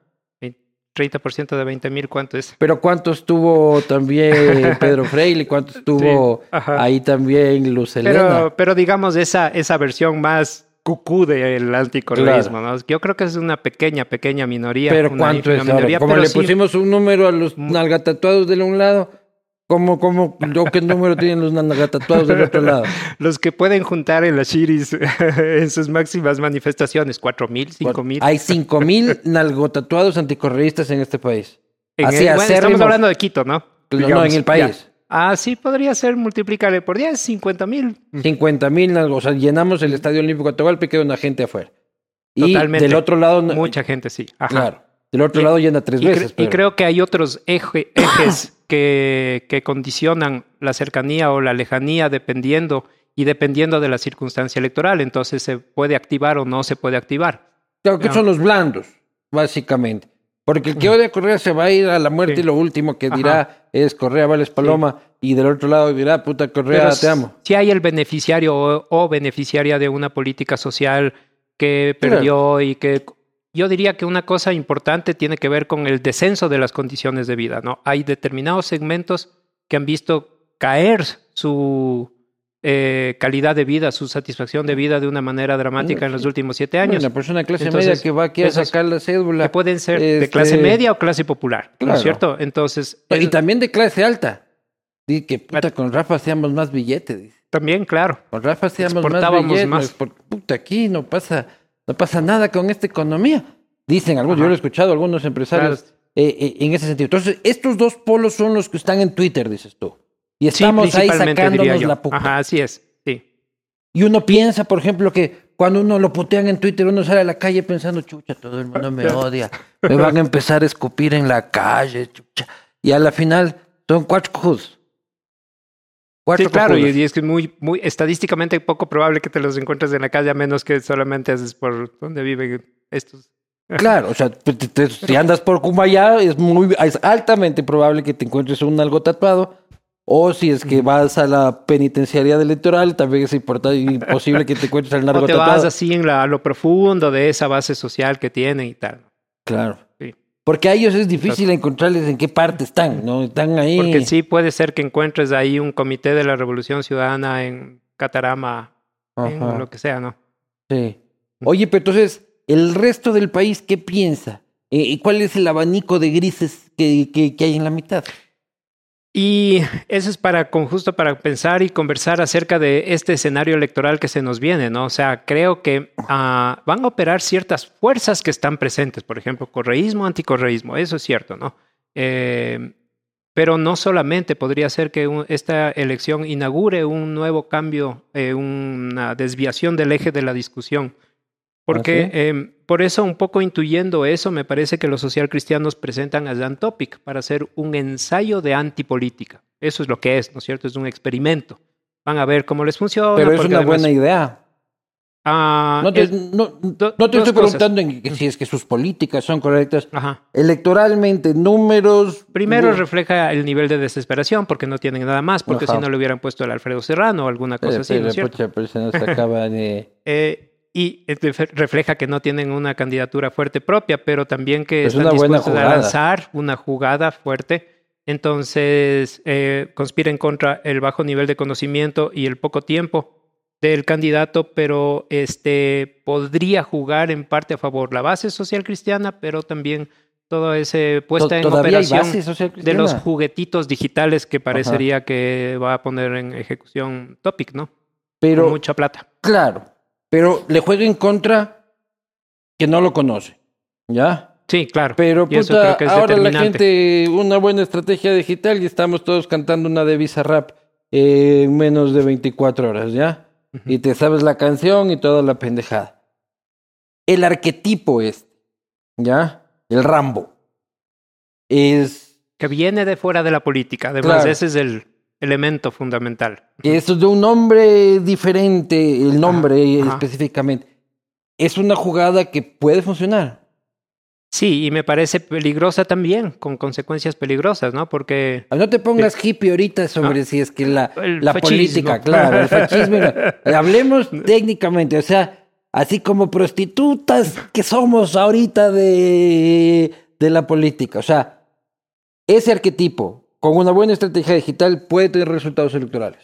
[SPEAKER 2] 30% de 20 mil, ¿cuánto es?
[SPEAKER 1] Pero ¿cuántos tuvo también *laughs* Pedro Freire? ¿Cuántos tuvo ahí también Luz Helena?
[SPEAKER 2] Pero, pero digamos esa, esa versión más cucú del anticorreísmo, ¿no? Yo creo que es una pequeña, pequeña minoría.
[SPEAKER 1] Pero
[SPEAKER 2] una
[SPEAKER 1] ¿cuánto es ahora? Como
[SPEAKER 2] pero
[SPEAKER 1] le
[SPEAKER 2] sí,
[SPEAKER 1] pusimos un número a los nalgatatuados de un lado, ¿cómo, cómo, yo qué número tienen los nalgatatuados del otro lado? *laughs*
[SPEAKER 2] Los que pueden juntar en las Shiris *laughs* en sus máximas manifestaciones, cuatro mil, cinco mil.
[SPEAKER 1] Hay cinco mil nalgotatuados anticorreístas en este país.
[SPEAKER 2] En
[SPEAKER 1] Así
[SPEAKER 2] el- bueno, estamos hablando de Quito, ¿no?
[SPEAKER 1] No, en el país.
[SPEAKER 2] ya. Ah, sí, podría ser multiplicarle por 10, 50 mil.
[SPEAKER 1] 50 mil, o sea, llenamos el Estadio Olímpico de Atahualpa y queda una gente afuera. Y
[SPEAKER 2] Totalmente.
[SPEAKER 1] del otro lado,
[SPEAKER 2] Mucha gente, sí. Ajá.
[SPEAKER 1] claro, del otro
[SPEAKER 2] Y-
[SPEAKER 1] lado llena tres
[SPEAKER 2] Y, cre-
[SPEAKER 1] veces.
[SPEAKER 2] y creo que hay otros eje- *clears throat* ejes que, que condicionan la cercanía o la lejanía dependiendo y dependiendo de la circunstancia electoral. Entonces se puede activar o no se puede activar.
[SPEAKER 1] Claro que son los blandos, básicamente. Porque el que *clears throat* odia a Correa se va a ir a la muerte
[SPEAKER 2] Sí.
[SPEAKER 1] y lo último que
[SPEAKER 2] Ajá.
[SPEAKER 1] dirá es Correa vales paloma y del otro lado dirá puta Correa
[SPEAKER 2] Pero
[SPEAKER 1] te amo.
[SPEAKER 2] Si hay el beneficiario o, o beneficiaria de una política social que perdió y que yo diría que una cosa importante tiene que ver con el descenso de las condiciones de vida, ¿no? Hay determinados segmentos que han visto caer su eh, calidad de vida, su satisfacción de vida de una manera dramática en los últimos siete años.
[SPEAKER 1] Una persona de clase
[SPEAKER 2] Entonces,
[SPEAKER 1] media que va aquí a sacar la cédula.
[SPEAKER 2] que pueden ser
[SPEAKER 1] este,
[SPEAKER 2] de clase media o clase popular, ¿no
[SPEAKER 1] Claro.
[SPEAKER 2] es cierto? Entonces,
[SPEAKER 1] Y
[SPEAKER 2] es-
[SPEAKER 1] también de clase alta. Dice que puta, con Rafa hacíamos más billetes.
[SPEAKER 2] también, claro.
[SPEAKER 1] Con Rafa hacíamos más billetes.
[SPEAKER 2] más.
[SPEAKER 1] por- puta, aquí no pasa, no pasa nada con esta economía. Dicen algunos, yo lo he escuchado, algunos empresarios
[SPEAKER 2] Claro.
[SPEAKER 1] eh, eh, en ese sentido. Entonces, estos dos polos son los que están en Twitter, dices tú. Y
[SPEAKER 2] Sí,
[SPEAKER 1] estamos ahí sacándonos la puta.
[SPEAKER 2] Ajá, así es. Sí.
[SPEAKER 1] Y uno piensa, por ejemplo, que cuando uno lo putean en Twitter, uno sale a la calle pensando, chucha, todo el mundo me *laughs* odia. Me van a empezar a escupir en la calle, chucha. Y a la final son cuatro. Cuatro
[SPEAKER 2] Sí, claro, y, y es que muy, muy estadísticamente poco probable que te los encuentres en la calle, a menos que solamente haces por donde viven estos.
[SPEAKER 1] Claro, o sea, te- te- si andas por Cumbayá, es muy, es altamente probable que te encuentres un algo tatuado. O si es que vas a la penitenciaría del litoral, también es importante y imposible que te encuentres el *laughs* narco
[SPEAKER 2] O te vas
[SPEAKER 1] tatuado.
[SPEAKER 2] así en la- a lo profundo de esa base social que tienen y tal.
[SPEAKER 1] Claro. Porque a ellos es difícil encontrarles en qué parte están, ¿no? Están ahí.
[SPEAKER 2] Porque sí puede ser que encuentres ahí un comité de la Revolución Ciudadana en Catarama, en
[SPEAKER 1] Ajá.
[SPEAKER 2] lo que sea, ¿no?
[SPEAKER 1] Sí. Oye, pero entonces, ¿el resto del país qué piensa? ¿Y cuál es el abanico de grises que, que, que hay en la mitad?
[SPEAKER 2] Y eso es para, con justo para pensar y conversar acerca de este escenario electoral que se nos viene, ¿no? O sea, creo que ah, van a operar ciertas fuerzas que están presentes, por ejemplo, correísmo, anticorreísmo, eso es cierto, ¿no? Eh, Pero no solamente podría ser que esta elección inaugure un nuevo cambio, eh, una desviación del eje de la discusión. Porque
[SPEAKER 1] ¿Ah, sí?
[SPEAKER 2] eh, por eso, un poco intuyendo eso, me parece que los socialcristianos presentan a Dan Topic para hacer un ensayo de antipolítica. Eso es lo que es, ¿no es cierto? Es un experimento. Van a ver cómo les funciona.
[SPEAKER 1] Pero es
[SPEAKER 2] porque
[SPEAKER 1] una
[SPEAKER 2] además-
[SPEAKER 1] buena idea.
[SPEAKER 2] Ah,
[SPEAKER 1] No te, no,
[SPEAKER 2] do-
[SPEAKER 1] no te estoy
[SPEAKER 2] cosas.
[SPEAKER 1] preguntando en que si es que sus políticas son correctas.
[SPEAKER 2] Ajá.
[SPEAKER 1] Electoralmente, números.
[SPEAKER 2] Primero
[SPEAKER 1] de-
[SPEAKER 2] refleja el nivel de desesperación porque no tienen nada más, porque
[SPEAKER 1] Ajá.
[SPEAKER 2] si no le hubieran puesto el Alfredo Serrano o alguna cosa
[SPEAKER 1] Espera,
[SPEAKER 2] así, ¿no es cierto?
[SPEAKER 1] pero se nos acaba de. *laughs*
[SPEAKER 2] Eh, y refleja que no tienen una candidatura fuerte propia, pero también que
[SPEAKER 1] Es
[SPEAKER 2] están
[SPEAKER 1] una buena
[SPEAKER 2] dispuestos a
[SPEAKER 1] jugada.
[SPEAKER 2] lanzar una jugada fuerte. Entonces, eh, conspiren contra el bajo nivel de conocimiento y el poco tiempo del candidato, pero este podría jugar en parte a favor la base social cristiana, pero también toda esa puesta en
[SPEAKER 1] ¿Todavía hay
[SPEAKER 2] operación de los juguetitos digitales que parecería que va a poner en ejecución Topic, ¿no?
[SPEAKER 1] Pero,
[SPEAKER 2] Con mucha plata.
[SPEAKER 1] claro, pero le juega en contra que no lo conoce. ¿Ya?
[SPEAKER 2] Sí, claro.
[SPEAKER 1] Pero
[SPEAKER 2] eso
[SPEAKER 1] puta,
[SPEAKER 2] creo que es
[SPEAKER 1] ahora la gente, una buena estrategia digital y estamos todos cantando una de Rap en menos de 24 horas, ¿ya? Y te sabes la canción y toda la pendejada. El arquetipo es, ¿ya? El Rambo. Es,
[SPEAKER 2] Que viene de fuera de la política. Además,
[SPEAKER 1] Claro.
[SPEAKER 2] ese es el elemento fundamental.
[SPEAKER 1] es de un nombre diferente, el nombre
[SPEAKER 2] Ajá.
[SPEAKER 1] específicamente. Es una jugada que puede funcionar.
[SPEAKER 2] Sí, y me parece peligrosa también, con consecuencias peligrosas, ¿no? Porque
[SPEAKER 1] No te pongas hippie ahorita sobre si es que la,
[SPEAKER 2] Ah.
[SPEAKER 1] La política, claro, el fascismo. *laughs* Hablemos técnicamente, o sea, así como prostitutas que somos ahorita de, de la política. O sea, ese arquetipo, con una buena estrategia digital, puede tener resultados electorales.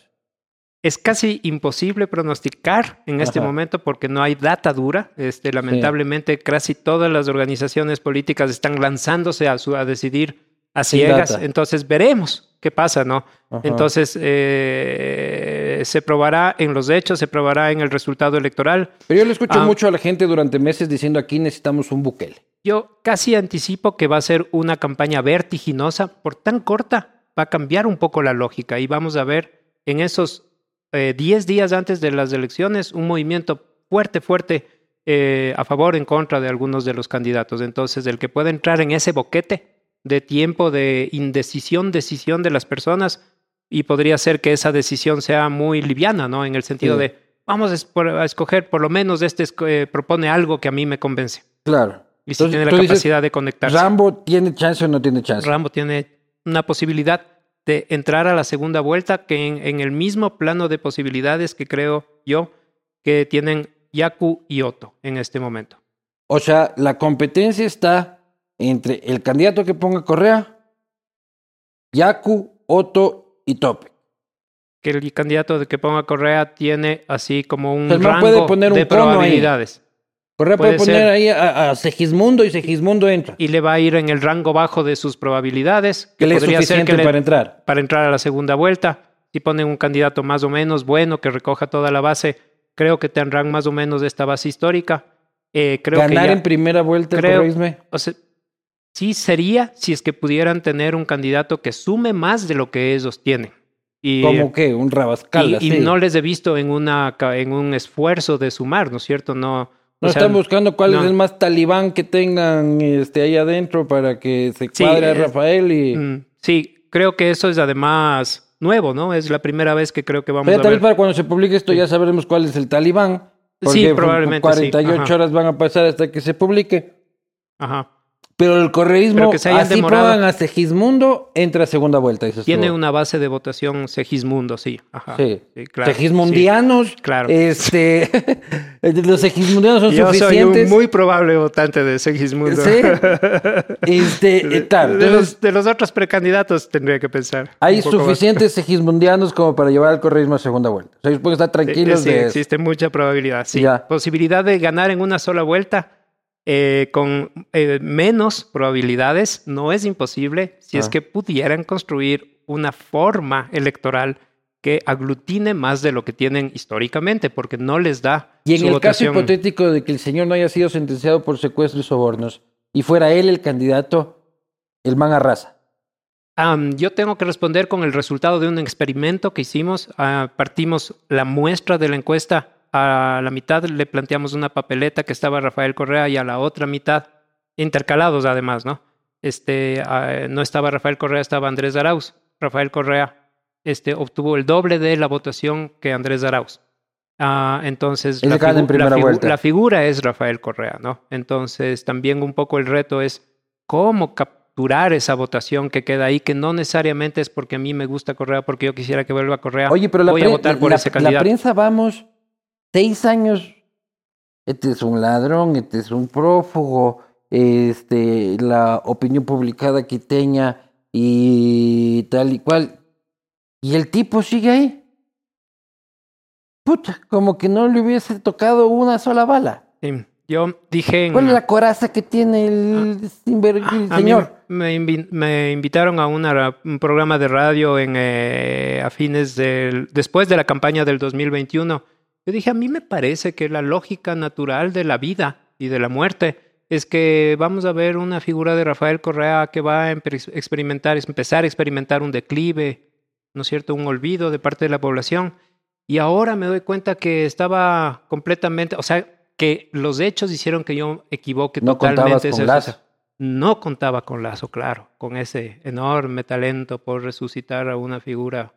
[SPEAKER 2] es casi imposible pronosticar en este momento porque no hay data dura. Este, lamentablemente, casi todas las organizaciones políticas están lanzándose a, su, a decidir a ciegas. Entonces, veremos qué pasa, ¿no?
[SPEAKER 1] Ajá.
[SPEAKER 2] Entonces, eh, se probará en los hechos, se probará en el resultado electoral.
[SPEAKER 1] Pero yo le escucho
[SPEAKER 2] Ah.
[SPEAKER 1] mucho a la gente durante meses diciendo aquí necesitamos un Bukele.
[SPEAKER 2] Yo casi anticipo que va a ser una campaña vertiginosa, por tan corta, va a cambiar un poco la lógica y vamos a ver en esos eh, 10 días antes de las elecciones un movimiento fuerte, fuerte eh, a favor, en contra de algunos de los candidatos. Entonces, el que pueda entrar en ese boquete de tiempo de indecisión, decisión de las personas, y podría ser que esa decisión sea muy liviana, ¿no? En el sentido
[SPEAKER 1] Sí.
[SPEAKER 2] de, vamos a escoger, por lo menos este eh, propone algo que a mí me convence.
[SPEAKER 1] Claro.
[SPEAKER 2] Y si
[SPEAKER 1] Entonces,
[SPEAKER 2] tiene la
[SPEAKER 1] dices,
[SPEAKER 2] capacidad de conectarse.
[SPEAKER 1] ¿Rambo tiene chance o no tiene chance?
[SPEAKER 2] Rambo tiene una posibilidad de entrar a la segunda vuelta que en, en el mismo plano de posibilidades que creo yo que tienen Yaku y Otto en este momento.
[SPEAKER 1] O sea, la competencia está entre el candidato que ponga Correa, Yaku, Otto y Tope.
[SPEAKER 2] Que el candidato que ponga Correa tiene así como un
[SPEAKER 1] Pues
[SPEAKER 2] rango
[SPEAKER 1] puede poner un
[SPEAKER 2] de
[SPEAKER 1] ahí.
[SPEAKER 2] probabilidades.
[SPEAKER 1] Correa puede,
[SPEAKER 2] Puede
[SPEAKER 1] poner ahí a, a Segismundo y Segismundo entra.
[SPEAKER 2] Y le va a ir en el rango bajo de sus probabilidades.
[SPEAKER 1] que le es
[SPEAKER 2] podría ser
[SPEAKER 1] suficiente
[SPEAKER 2] le-
[SPEAKER 1] para entrar.
[SPEAKER 2] para entrar a la segunda vuelta. Si ponen un candidato más o menos bueno que recoja toda la base, creo que tendrán más o menos esta base histórica. Eh, creo que
[SPEAKER 1] Ganar
[SPEAKER 2] ya-
[SPEAKER 1] en primera vuelta el
[SPEAKER 2] creo- o sea, sí sería si es que pudieran tener un candidato que sume más de lo que ellos tienen. Y,
[SPEAKER 1] Como que un Rabascal.
[SPEAKER 2] y, y
[SPEAKER 1] así.
[SPEAKER 2] no les he visto en, una, en un esfuerzo de sumar, ¿no es cierto? No,
[SPEAKER 1] No
[SPEAKER 2] o sea,
[SPEAKER 1] están buscando cuál
[SPEAKER 2] no.
[SPEAKER 1] es el más talibán que tengan este, ahí adentro para que se
[SPEAKER 2] Sí,
[SPEAKER 1] cuadre a Rafael y...
[SPEAKER 2] mm, sí, creo que eso es además nuevo, ¿no? Es la primera vez que creo que vamos
[SPEAKER 1] Pero
[SPEAKER 2] a
[SPEAKER 1] tal
[SPEAKER 2] ver.
[SPEAKER 1] vez para cuando se publique esto ya sabremos cuál es el talibán. Porque
[SPEAKER 2] Sí, probablemente sí,
[SPEAKER 1] 48
[SPEAKER 2] ajá.
[SPEAKER 1] horas van a pasar hasta que se publique.
[SPEAKER 2] Ajá.
[SPEAKER 1] Pero el correísmo,
[SPEAKER 2] Pero que se
[SPEAKER 1] así pongan a Segismundo, entra a segunda vuelta.
[SPEAKER 2] Tiene una base de votación Segismundo, sí. Ajá.
[SPEAKER 1] Sí.
[SPEAKER 2] claro,
[SPEAKER 1] Segismundianos.
[SPEAKER 2] Claro.
[SPEAKER 1] Este, *laughs* los segismundianos son.
[SPEAKER 2] Yo soy
[SPEAKER 1] suficientes.
[SPEAKER 2] un muy probable votante de Segismundo.
[SPEAKER 1] Sí. *laughs* Este, eh,
[SPEAKER 2] de, los, de los otros precandidatos tendría que pensar.
[SPEAKER 1] hay
[SPEAKER 2] más.
[SPEAKER 1] suficientes segismundianos como para llevar al correísmo a segunda vuelta. O sea, pueden estar tranquilos
[SPEAKER 2] Sí,
[SPEAKER 1] de eso.
[SPEAKER 2] existe mucha probabilidad. Sí.
[SPEAKER 1] Ya.
[SPEAKER 2] Posibilidad de ganar en una sola vuelta eh, con eh, menos probabilidades no es imposible si es
[SPEAKER 1] Ah.
[SPEAKER 2] que pudieran construir una forma electoral que aglutine más de lo que tienen históricamente, porque no les da.
[SPEAKER 1] Y en
[SPEAKER 2] su
[SPEAKER 1] el caso hipotético de que el señor no haya sido sentenciado por secuestro y sobornos y fuera él el candidato, el man arrasa.
[SPEAKER 2] Um, yo tengo que responder con el resultado de un experimento que hicimos. Uh, partimos la muestra de la encuesta a la mitad, le planteamos una papeleta que estaba Rafael Correa y a la otra mitad, intercalados además, ¿no? Este, uh, no estaba Rafael Correa, estaba Andrés Arauz. Rafael Correa este, obtuvo el doble de la votación que Andrés Arauz. Uh, entonces, la, figu
[SPEAKER 1] en primera
[SPEAKER 2] la, figu
[SPEAKER 1] vuelta.
[SPEAKER 2] la, figura es Rafael Correa, ¿no? Entonces, también un poco el reto es cómo capturar esa votación que queda ahí, que no necesariamente es porque a mí me gusta Correa, porque yo quisiera que vuelva Correa.
[SPEAKER 1] Oye, pero la
[SPEAKER 2] voy a votar por
[SPEAKER 1] la,
[SPEAKER 2] ese candidato.
[SPEAKER 1] La prensa, vamos, seis años, este es un ladrón, este es un prófugo, este, la opinión publicada quiteña y tal y cual. Y el tipo sigue ahí. Pucha, como que no le hubiese tocado una sola bala.
[SPEAKER 2] Sí, yo dije. En,
[SPEAKER 1] ¿Cuál es la coraza que tiene el,
[SPEAKER 2] a,
[SPEAKER 1] el
[SPEAKER 2] a
[SPEAKER 1] señor?
[SPEAKER 2] Me, invi me, invitaron a una, un programa de radio en, eh, a fines del. después de la campaña del 2021. Yo dije, a mí me parece que la lógica natural de la vida y de la muerte es que vamos a ver una figura de Rafael Correa que va a experimentar, empezar a experimentar un declive, ¿no es cierto?, un olvido de parte de la población. Y ahora me doy cuenta que estaba completamente, o sea, que los hechos hicieron que yo equivoque
[SPEAKER 1] no
[SPEAKER 2] totalmente.
[SPEAKER 1] Con Lazo.
[SPEAKER 2] No contaba con Lazo, claro, con ese enorme talento por resucitar a una figura.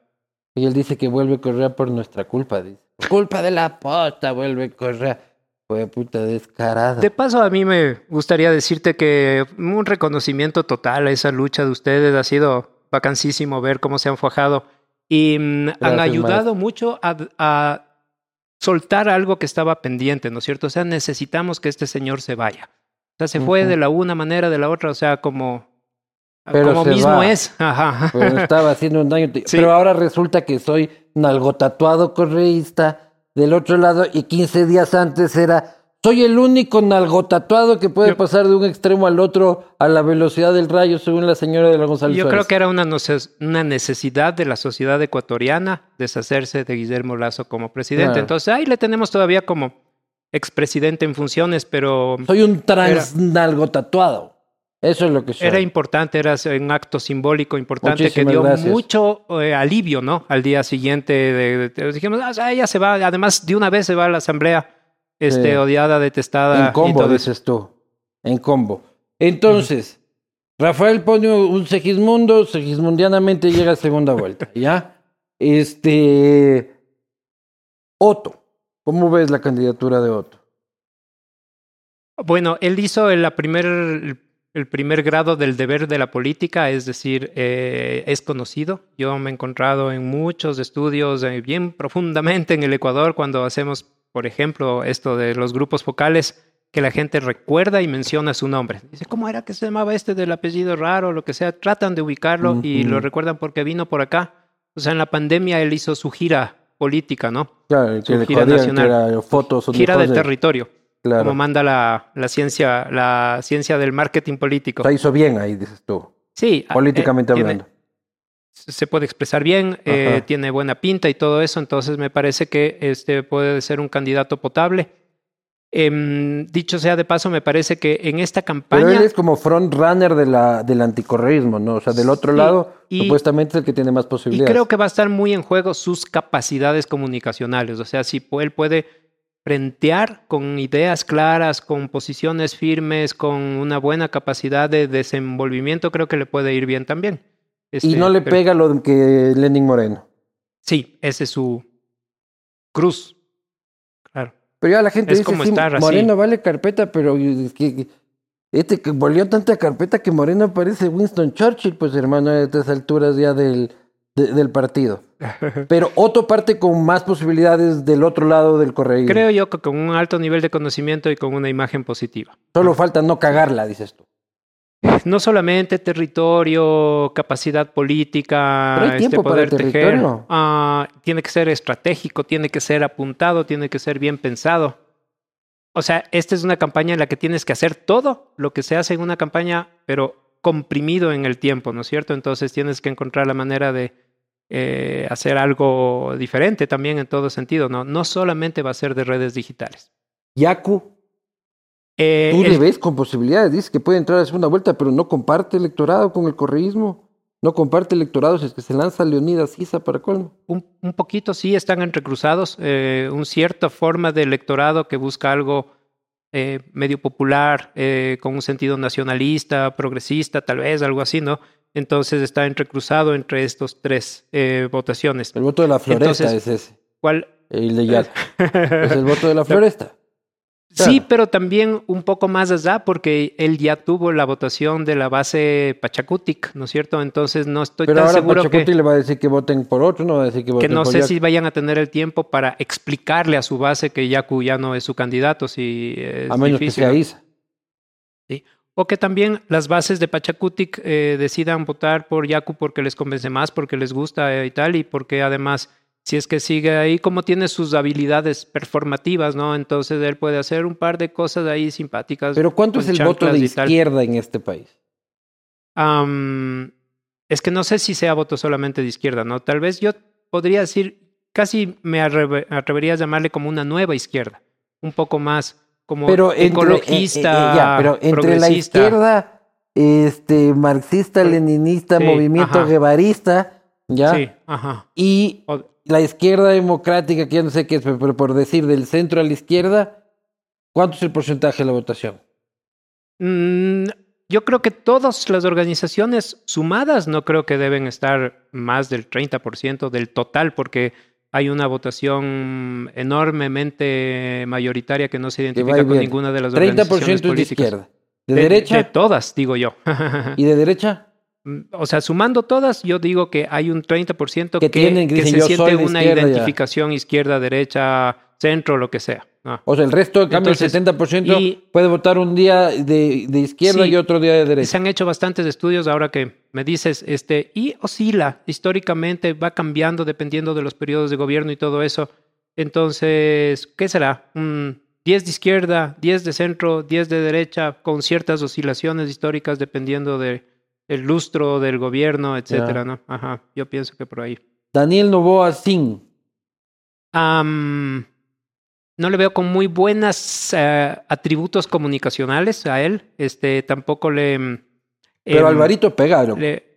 [SPEAKER 1] Y él dice que vuelve Correa por nuestra culpa, dice. Culpa de la posta, vuelve Correa. Fue puta descarada.
[SPEAKER 2] De paso, a mí me gustaría decirte que un reconocimiento total a esa lucha de ustedes ha sido vacancísimo ver cómo se han fajado y mm, han ayudado
[SPEAKER 1] maestro.
[SPEAKER 2] mucho a, a, soltar algo que estaba pendiente, ¿no es cierto? O sea, necesitamos que este señor se vaya. O sea, se uh -huh. fue de la una manera, de la otra, o sea, como,
[SPEAKER 1] Pero
[SPEAKER 2] como
[SPEAKER 1] se
[SPEAKER 2] mismo
[SPEAKER 1] va.
[SPEAKER 2] es. Ajá.
[SPEAKER 1] Pero estaba haciendo un daño. *laughs*
[SPEAKER 2] Sí.
[SPEAKER 1] Pero ahora resulta que soy nalgotatuado correísta del otro lado y 15 días antes era soy el único nalgotatuado que puede
[SPEAKER 2] Yo-
[SPEAKER 1] pasar de un extremo al otro a la velocidad del rayo según la señora de la González
[SPEAKER 2] Yo creo que era una, necesidad de la sociedad ecuatoriana deshacerse de Guillermo Lazo como presidente. Entonces ahí le tenemos todavía como expresidente en funciones, pero
[SPEAKER 1] Soy un transnalgotatuado. Eso es lo que soy.
[SPEAKER 2] era importante, era un acto simbólico importante que dio
[SPEAKER 1] gracias.
[SPEAKER 2] mucho eh, alivio, ¿no? Al día siguiente de, de- de- dijimos, ah, ya, ya se va, además de una vez se va a la asamblea, este, odiada, detestada.
[SPEAKER 1] En combo,
[SPEAKER 2] y todo eso.
[SPEAKER 1] dices tú. En combo. Entonces, Rafael pone un Segismundo, Segismundianamente llega a segunda vuelta, *laughs* ¿ya? Este. Otto. ¿Cómo ves la candidatura de Otto?
[SPEAKER 2] Bueno, él hizo la primer, el primer grado del deber de la política, es decir, eh, es conocido. Yo me he encontrado en muchos estudios eh, bien profundamente en el Ecuador cuando hacemos, por ejemplo, esto de los grupos focales, que la gente recuerda y menciona su nombre. Dice, ¿cómo era que se llamaba este del apellido raro, lo que sea? Tratan de ubicarlo y lo recuerdan porque vino por acá. O sea, en la pandemia él hizo su gira política, ¿no?
[SPEAKER 1] Claro,
[SPEAKER 2] Su gira nacional.
[SPEAKER 1] que era fotos o
[SPEAKER 2] Gira de territorio
[SPEAKER 1] Claro.
[SPEAKER 2] como manda la, la ciencia, la ciencia del marketing político.
[SPEAKER 1] Sea, hizo bien ahí, dices tú.
[SPEAKER 2] Sí, ah,
[SPEAKER 1] Políticamente
[SPEAKER 2] eh, tiene-
[SPEAKER 1] hablando.
[SPEAKER 2] se puede expresar bien, eh, tiene buena pinta y todo eso, entonces me parece que este puede ser un candidato potable. Em, dicho sea de paso, me parece que en esta
[SPEAKER 1] Pero
[SPEAKER 2] campaña
[SPEAKER 1] él es como front runner de la, del anticorreísmo, ¿no? O sea, del otro
[SPEAKER 2] Sí,
[SPEAKER 1] lado,
[SPEAKER 2] y-
[SPEAKER 1] supuestamente es el que tiene más
[SPEAKER 2] y
[SPEAKER 1] posibilidades.
[SPEAKER 2] creo que va a estar muy en juego sus capacidades comunicacionales, o sea, si él puede frentear con ideas claras, con posiciones firmes, con una buena capacidad de desenvolvimiento, creo que le puede ir bien también.
[SPEAKER 1] Y
[SPEAKER 2] Este,
[SPEAKER 1] no le
[SPEAKER 2] pero-
[SPEAKER 1] pega lo que Lenin Moreno.
[SPEAKER 2] Sí, ese es su cruz. Claro.
[SPEAKER 1] Pero ya la gente
[SPEAKER 2] Es
[SPEAKER 1] dice,
[SPEAKER 2] como
[SPEAKER 1] sí,
[SPEAKER 2] estar así.
[SPEAKER 1] Moreno vale carpeta, pero que este que volvió tanta carpeta que Moreno parece Winston Churchill, pues hermano, a estas alturas ya del, de- del partido. Pero Otto parte con más posibilidades del otro lado del correísmo.
[SPEAKER 2] Creo yo que con un alto nivel de conocimiento y con una imagen positiva.
[SPEAKER 1] Solo falta no cagarla, dices tú.
[SPEAKER 2] No solamente territorio, capacidad política,
[SPEAKER 1] Pero hay
[SPEAKER 2] este,
[SPEAKER 1] tiempo para
[SPEAKER 2] poder
[SPEAKER 1] el
[SPEAKER 2] tejer.
[SPEAKER 1] territorio.
[SPEAKER 2] Ah, tiene que ser estratégico, tiene que ser apuntado, tiene que ser bien pensado. O sea, esta es una campaña en la que tienes que hacer todo lo que se hace en una campaña, pero comprimido en el tiempo, ¿no es cierto? Entonces tienes que encontrar la manera de eh, hacer algo diferente también en todo sentido, ¿no? No solamente va a ser de redes digitales.
[SPEAKER 1] Yaku,
[SPEAKER 2] Eh,
[SPEAKER 1] tú le ves con posibilidades. Dice que puede entrar a la segunda vuelta, pero no comparte electorado con el correísmo. no comparte electorados, es que se lanza Leonidas Sisa para colmo.
[SPEAKER 2] Un, un poquito sí están entrecruzados, eh, una cierta forma de electorado que busca algo eh, medio popular, eh, con un sentido nacionalista, progresista, tal vez, algo así, ¿no? Entonces está entrecruzado entre estos tres eh, votaciones.
[SPEAKER 1] El voto de la floresta
[SPEAKER 2] Entonces,
[SPEAKER 1] es ese.
[SPEAKER 2] ¿Cuál?
[SPEAKER 1] El de *laughs* es el voto de la floresta.
[SPEAKER 2] Sí, pero también un poco más allá porque él ya tuvo la votación de la base Pachacutic, ¿no es cierto? Entonces no estoy
[SPEAKER 1] Pero
[SPEAKER 2] tan
[SPEAKER 1] ahora
[SPEAKER 2] seguro que,
[SPEAKER 1] Pachacuti le va a decir que voten por otro, no va a decir que
[SPEAKER 2] que
[SPEAKER 1] voten
[SPEAKER 2] no
[SPEAKER 1] por
[SPEAKER 2] sé si vayan a tener el tiempo para explicarle a su base que Yacu ya no es su candidato, si es
[SPEAKER 1] A menos
[SPEAKER 2] difícil,
[SPEAKER 1] que sea
[SPEAKER 2] ¿no?
[SPEAKER 1] Isa.
[SPEAKER 2] O que también las bases de Pachacutic eh, decidan votar por Yacu porque les convence más, porque les gusta eh, y tal, y porque además, si es que sigue ahí, como tiene sus habilidades performativas, ¿no? Entonces él puede hacer un par de cosas ahí simpáticas.
[SPEAKER 1] Pero ¿cuánto es el voto de izquierda en este país?
[SPEAKER 2] Es que no sé si sea voto solamente de izquierda, ¿no? Tal vez yo podría decir, casi me atrevería a llamarle como una nueva izquierda, un poco más como
[SPEAKER 1] Pero entre,
[SPEAKER 2] ecologista,
[SPEAKER 1] eh, eh, ya, pero entre la izquierda, este, marxista, leninista,
[SPEAKER 2] Sí,
[SPEAKER 1] movimiento guevarista, ya,
[SPEAKER 2] Sí, ajá.
[SPEAKER 1] y la izquierda democrática, que ya no sé qué es, pero por decir del centro a la izquierda, ¿cuánto es el porcentaje de la votación?
[SPEAKER 2] Mm, yo creo que todas las organizaciones sumadas no creo que deben estar más del 30% del total, porque hay una votación enormemente mayoritaria que no se identifica con ninguna de las
[SPEAKER 1] 30%
[SPEAKER 2] organizaciones
[SPEAKER 1] es de
[SPEAKER 2] políticas.
[SPEAKER 1] izquierda. ¿De, derecha?
[SPEAKER 2] De todas, digo yo. *laughs*
[SPEAKER 1] ¿Y de derecha?
[SPEAKER 2] Mm, O sea, sumando todas, yo digo que hay un 30%
[SPEAKER 1] Que
[SPEAKER 2] que,
[SPEAKER 1] tienen- que
[SPEAKER 2] que
[SPEAKER 1] dicen,
[SPEAKER 2] se
[SPEAKER 1] "Yo soy
[SPEAKER 2] siente una
[SPEAKER 1] izquierda ya".
[SPEAKER 2] identificación izquierda, derecha, centro, lo que sea. Ah.
[SPEAKER 1] O sea, el resto, en cambio,
[SPEAKER 2] Entonces,
[SPEAKER 1] el 70%
[SPEAKER 2] y-
[SPEAKER 1] puede votar un día de, de izquierda
[SPEAKER 2] Sí.
[SPEAKER 1] y otro día de
[SPEAKER 2] Se
[SPEAKER 1] derecha.
[SPEAKER 2] han hecho bastantes estudios ahora que me dices, este, y oscila históricamente, va cambiando dependiendo de los periodos de gobierno y todo eso. Entonces, ¿qué será? Un 10 de izquierda, 10 de centro, 10 de derecha, con ciertas oscilaciones históricas dependiendo de el lustro del gobierno, etcétera, ¿no? Ajá, yo pienso que por ahí.
[SPEAKER 1] Daniel Novoa Sin.
[SPEAKER 2] Am, no le veo con muy buenos atributos comunicacionales a él. Este, tampoco le.
[SPEAKER 1] Pero
[SPEAKER 2] em,
[SPEAKER 1] Alvarito pega, loco.
[SPEAKER 2] le-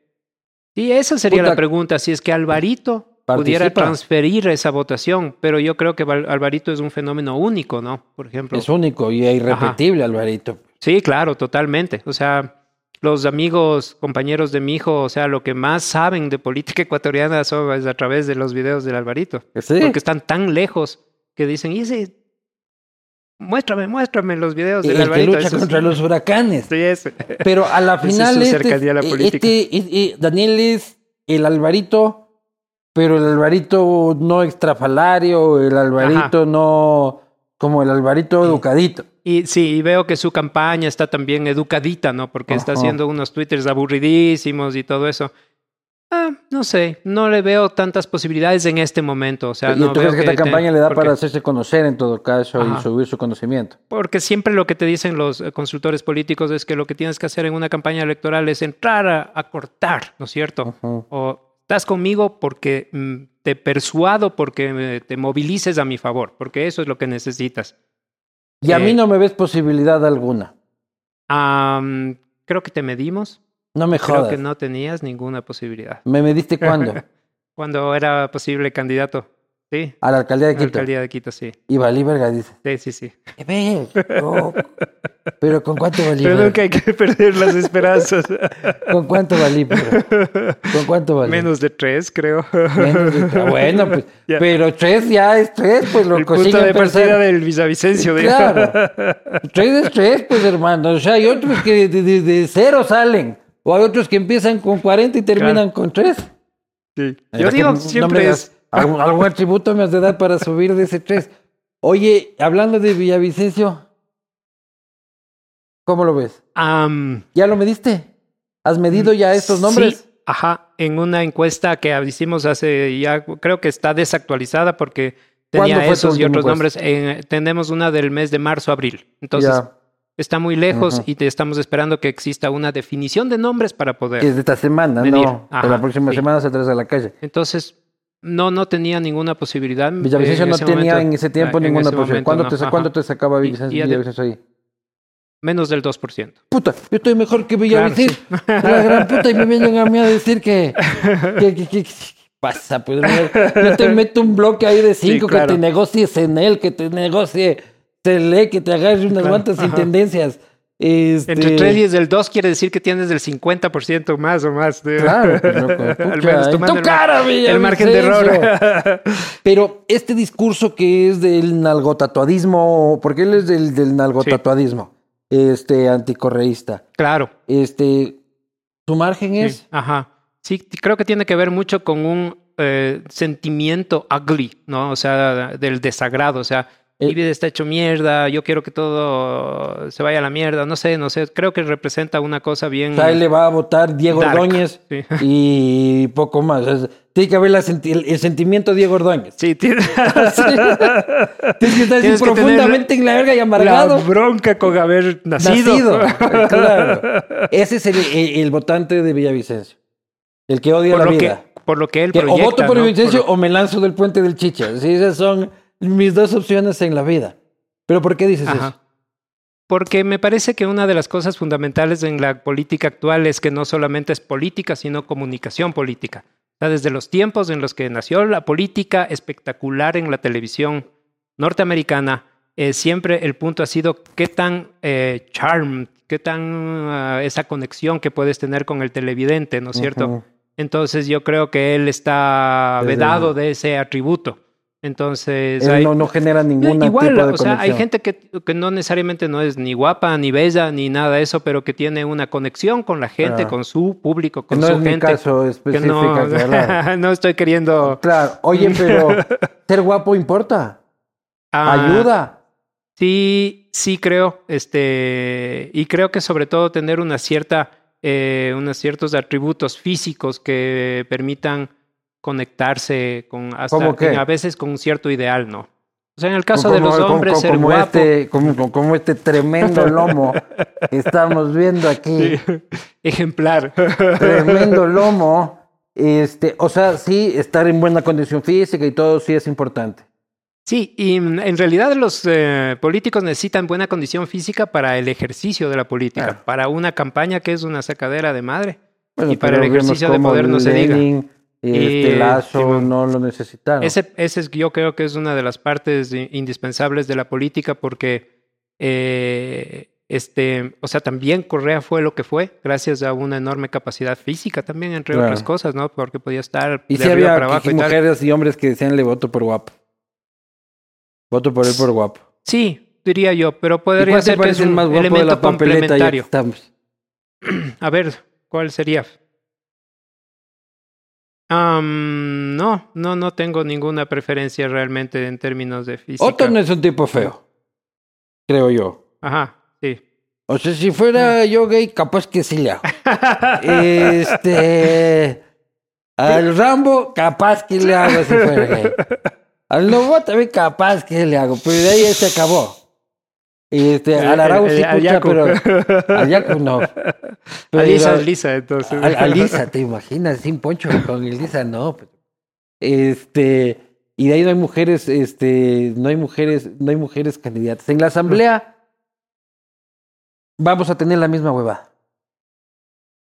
[SPEAKER 2] Sí, esa sería
[SPEAKER 1] Puta-
[SPEAKER 2] la pregunta. Si es que Alvarito pudiera transferir esa votación, pero yo creo que Alvarito es un fenómeno único, ¿no? Por ejemplo.
[SPEAKER 1] Es único y es irrepetible, Alvarito.
[SPEAKER 2] Sí, claro, totalmente. O sea, los amigos, compañeros de mi hijo, o sea, lo que más saben de política ecuatoriana son es a través de los videos del Alvarito.
[SPEAKER 1] Sí.
[SPEAKER 2] Porque están tan lejos que dicen, y ese, muéstrame, muéstrame los videos del
[SPEAKER 1] el que
[SPEAKER 2] Alvarito.
[SPEAKER 1] lucha
[SPEAKER 2] Eso
[SPEAKER 1] contra
[SPEAKER 2] sí.
[SPEAKER 1] los huracanes.
[SPEAKER 2] Sí, ese.
[SPEAKER 1] Pero a la *laughs*
[SPEAKER 2] es
[SPEAKER 1] final
[SPEAKER 2] su
[SPEAKER 1] este,
[SPEAKER 2] a la política.
[SPEAKER 1] este- eh, Daniel es el Alvarito, pero el Alvarito no extrafalario, el Alvarito no como el Alvarito educadito.
[SPEAKER 2] Y sí, y veo que su campaña está también educadita, ¿no? Porque está
[SPEAKER 1] Ajá.
[SPEAKER 2] haciendo unos twitters aburridísimos y todo eso. Ah, no sé, no le veo tantas posibilidades en este momento. O sea,
[SPEAKER 1] y
[SPEAKER 2] no
[SPEAKER 1] tú
[SPEAKER 2] veo
[SPEAKER 1] crees que esta
[SPEAKER 2] te-
[SPEAKER 1] campaña le da
[SPEAKER 2] porque-
[SPEAKER 1] para hacerse conocer en todo caso
[SPEAKER 2] Ajá.
[SPEAKER 1] y subir su conocimiento.
[SPEAKER 2] Porque siempre lo que te dicen los eh, consultores políticos es que lo que tienes que hacer en una campaña electoral es entrar a, a cortar, ¿no es cierto? O estás conmigo porque mm, te persuado, porque eh, te movilices a mi favor, porque eso es lo que necesitas.
[SPEAKER 1] Y a
[SPEAKER 2] Eh,
[SPEAKER 1] mí no me ves posibilidad alguna.
[SPEAKER 2] Creo que te medimos.
[SPEAKER 1] No me
[SPEAKER 2] Creo
[SPEAKER 1] jodas.
[SPEAKER 2] que no tenías ninguna posibilidad.
[SPEAKER 1] ¿Me mediste cuándo? *laughs*
[SPEAKER 2] Cuando era posible candidato. Sí.
[SPEAKER 1] A la alcaldía de
[SPEAKER 2] a la
[SPEAKER 1] Quito.
[SPEAKER 2] alcaldía de Quito, sí.
[SPEAKER 1] Y valí verga, dice.
[SPEAKER 2] Sí, sí, sí.
[SPEAKER 1] "Eh, ve, loco". Pero ¿con cuánto valí?
[SPEAKER 2] Pero nunca hay que perder las esperanzas. *laughs*
[SPEAKER 1] ¿Con cuánto valí? pero? ¿Con cuánto valí?
[SPEAKER 2] Menos de tres, creo.
[SPEAKER 1] Menos de- ah, bueno, pues, *laughs* pero tres ya es tres, pues lo
[SPEAKER 2] El punto de partida
[SPEAKER 1] pensar.
[SPEAKER 2] del Villavicencio. digo.
[SPEAKER 1] Claro. *laughs* Tres es tres, pues hermano. O sea, hay otros que de, de- de cero salen. O hay otros que empiezan con 40 y terminan
[SPEAKER 2] Claro.
[SPEAKER 1] con tres.
[SPEAKER 2] Sí. Yo digo, siempre es...
[SPEAKER 1] Algún, algún *laughs* atributo me has de dar para subir de ese tres. Oye, hablando de Villavicencio, ¿cómo lo ves? ¿Ya lo mediste? ¿Has medido ya estos nombres?
[SPEAKER 2] Sí, ajá, en una encuesta que hicimos hace ya, creo que está desactualizada porque
[SPEAKER 1] ¿Cuándo
[SPEAKER 2] tenía esos y otros nombres. En- tenemos una del mes de marzo-abril. Entonces,
[SPEAKER 1] Ya,
[SPEAKER 2] está muy lejos y te estamos esperando que exista una definición de nombres para poder.
[SPEAKER 1] es de esta semana,
[SPEAKER 2] Medir.
[SPEAKER 1] no.
[SPEAKER 2] Ajá,
[SPEAKER 1] de la próxima
[SPEAKER 2] sí.
[SPEAKER 1] semana saldrás a la calle.
[SPEAKER 2] Entonces, no, no tenía ninguna posibilidad.
[SPEAKER 1] Villavicencio
[SPEAKER 2] eh,
[SPEAKER 1] no tenía
[SPEAKER 2] momento.
[SPEAKER 1] en ese tiempo
[SPEAKER 2] Ah, en
[SPEAKER 1] ninguna
[SPEAKER 2] ese
[SPEAKER 1] posibilidad. ¿Cuándo,
[SPEAKER 2] no,
[SPEAKER 1] te,
[SPEAKER 2] ajá.
[SPEAKER 1] ¿Cuándo te sacaba Villavicencio,
[SPEAKER 2] y
[SPEAKER 1] Villavicencio ahí?
[SPEAKER 2] Menos del 2%.
[SPEAKER 1] Puta, yo estoy mejor que Villavicencio.
[SPEAKER 2] Claro, *laughs*
[SPEAKER 1] La gran puta y me *laughs* vienen a mí a decir que... que, que- que- pasa? Pues yo te *laughs* meto un bloque ahí de cinco
[SPEAKER 2] claro.
[SPEAKER 1] que te negocies en él, que te negocie Tele, que te agarre unas
[SPEAKER 2] Claro,
[SPEAKER 1] guantas sin
[SPEAKER 2] ajá.
[SPEAKER 1] tendencias. Este,
[SPEAKER 2] Entre 3 y el 2 quiere decir que tienes del 50% más o más. de-
[SPEAKER 1] Claro, *laughs* pues, loco,
[SPEAKER 2] Al menos
[SPEAKER 1] en
[SPEAKER 2] tomando
[SPEAKER 1] tu
[SPEAKER 2] el, mar-
[SPEAKER 1] cara,
[SPEAKER 2] el margen de error. *laughs*
[SPEAKER 1] Pero este discurso que es del nalgotatuadismo, porque él es del, del nalgotatuadismo, este anticorreísta,
[SPEAKER 2] claro.
[SPEAKER 1] este, su margen
[SPEAKER 2] Sí,
[SPEAKER 1] es...
[SPEAKER 2] ajá. Sí, creo que tiene que ver mucho con un eh, sentimiento ugly, ¿no? O sea, del desagrado. O sea, mi vida está hecho mierda, yo quiero que todo se vaya a la mierda. No sé, no sé. Creo que representa una cosa bien.
[SPEAKER 1] O sea, él le va a votar Diego
[SPEAKER 2] Dark,
[SPEAKER 1] Ordóñez
[SPEAKER 2] sí.
[SPEAKER 1] y poco más. Tiene que haber la senti- el, sentimiento Diego Ordóñez.
[SPEAKER 2] Sí, tiene *laughs*
[SPEAKER 1] Tienes que estar así
[SPEAKER 2] Tienes que
[SPEAKER 1] profundamente en la verga y
[SPEAKER 2] la
[SPEAKER 1] amargado.
[SPEAKER 2] bronca con haber nacido.
[SPEAKER 1] Nacido. *laughs* claro. Ese es el, el- el votante de Villavicencio. El que odia
[SPEAKER 2] por,
[SPEAKER 1] la vida.
[SPEAKER 2] que, por lo que él
[SPEAKER 1] Que o
[SPEAKER 2] proyecta.
[SPEAKER 1] voto por
[SPEAKER 2] ¿no?
[SPEAKER 1] Villavicencio
[SPEAKER 2] Por
[SPEAKER 1] o me lanzo del puente del Chicha. Sí, esas son mis dos opciones en la vida. ¿Pero por qué dices
[SPEAKER 2] Ajá.
[SPEAKER 1] eso?
[SPEAKER 2] Porque me parece que una de las cosas fundamentales en la política actual es que no solamente es política, sino comunicación política. O sea, desde los tiempos en los que nació la política espectacular en la televisión norteamericana, eh, siempre el punto ha sido qué tan eh, charm, qué tan ah, esa conexión que puedes tener con el televidente, ¿no es cierto? Entonces yo creo que él está vedado de ese atributo. Entonces hay-
[SPEAKER 1] no, no genera ningún
[SPEAKER 2] Igual,
[SPEAKER 1] tipo de
[SPEAKER 2] o sea, hay gente que, que no necesariamente no es ni guapa, ni bella, ni nada de eso, pero que tiene una conexión con la gente,
[SPEAKER 1] Ah.
[SPEAKER 2] con su público, con
[SPEAKER 1] no
[SPEAKER 2] su
[SPEAKER 1] es mi
[SPEAKER 2] gente.
[SPEAKER 1] caso
[SPEAKER 2] que
[SPEAKER 1] específico.
[SPEAKER 2] no,
[SPEAKER 1] claro. *laughs*
[SPEAKER 2] no estoy queriendo...
[SPEAKER 1] Claro. Oye, pero *laughs* ser guapo importa.
[SPEAKER 2] Ah,
[SPEAKER 1] Ayuda.
[SPEAKER 2] Sí, sí creo, este, y creo que sobre todo tener una cierta, eh, unos ciertos atributos físicos que permitan conectarse con hasta
[SPEAKER 1] ¿Cómo qué?
[SPEAKER 2] a veces con un cierto ideal, ¿no? O sea, en el caso de los hombres,
[SPEAKER 1] como,
[SPEAKER 2] ser
[SPEAKER 1] como este, como, como- como este tremendo *laughs* lomo que estamos viendo aquí. *laughs*
[SPEAKER 2] ejemplar.
[SPEAKER 1] Tremendo *laughs* lomo. Este, o sea, sí, estar en buena condición física y todo sí es importante.
[SPEAKER 2] Sí, y en realidad los eh, políticos necesitan buena condición física para el ejercicio de la política,
[SPEAKER 1] Claro.
[SPEAKER 2] para una campaña que es una sacadera de madre.
[SPEAKER 1] Bueno,
[SPEAKER 2] Y para el ejercicio de poder no se diga.
[SPEAKER 1] Este
[SPEAKER 2] Y-
[SPEAKER 1] Lazo no lo necesitaron.
[SPEAKER 2] Ese, ese es, yo creo que es una de las partes indispensables de la política porque, eh, este, o sea, también Correa fue lo que fue gracias a una enorme capacidad física también, entre
[SPEAKER 1] Claro.
[SPEAKER 2] otras cosas, ¿no? Porque podía estar
[SPEAKER 1] y
[SPEAKER 2] de
[SPEAKER 1] si
[SPEAKER 2] arriba
[SPEAKER 1] había
[SPEAKER 2] para abajo y tal.
[SPEAKER 1] mujeres y hombres que decían le voto por guapo. Voto por él por guapo.
[SPEAKER 2] Sí, diría yo, pero
[SPEAKER 1] ¿Y
[SPEAKER 2] podría ser que es
[SPEAKER 1] el más guapo de la papeleta ya estamos? *clears throat*
[SPEAKER 2] A ver, ¿cuál sería? Am, no, no, no tengo ninguna preferencia realmente en términos de física.
[SPEAKER 1] Otto no es un tipo feo, creo yo.
[SPEAKER 2] Ajá, sí.
[SPEAKER 1] O sea, si fuera yo gay, capaz que sí le hago. *laughs* Este. Al Rambo, capaz que le hago si fuera gay. Al Lobo también capaz que le hago, pero de ahí se acabó. Este, al Arau sí, pucha, *laughs* pero. Al Yaku no. Pero
[SPEAKER 2] A Lisa,
[SPEAKER 1] digo,
[SPEAKER 2] Lisa, entonces.
[SPEAKER 1] a, a Lisa, *laughs* ¿te imaginas? Sin poncho con el Lisa, no. pues. Este. Y de ahí no hay mujeres, este, no hay mujeres, no hay mujeres candidatas. En la asamblea vamos a tener la misma hueva.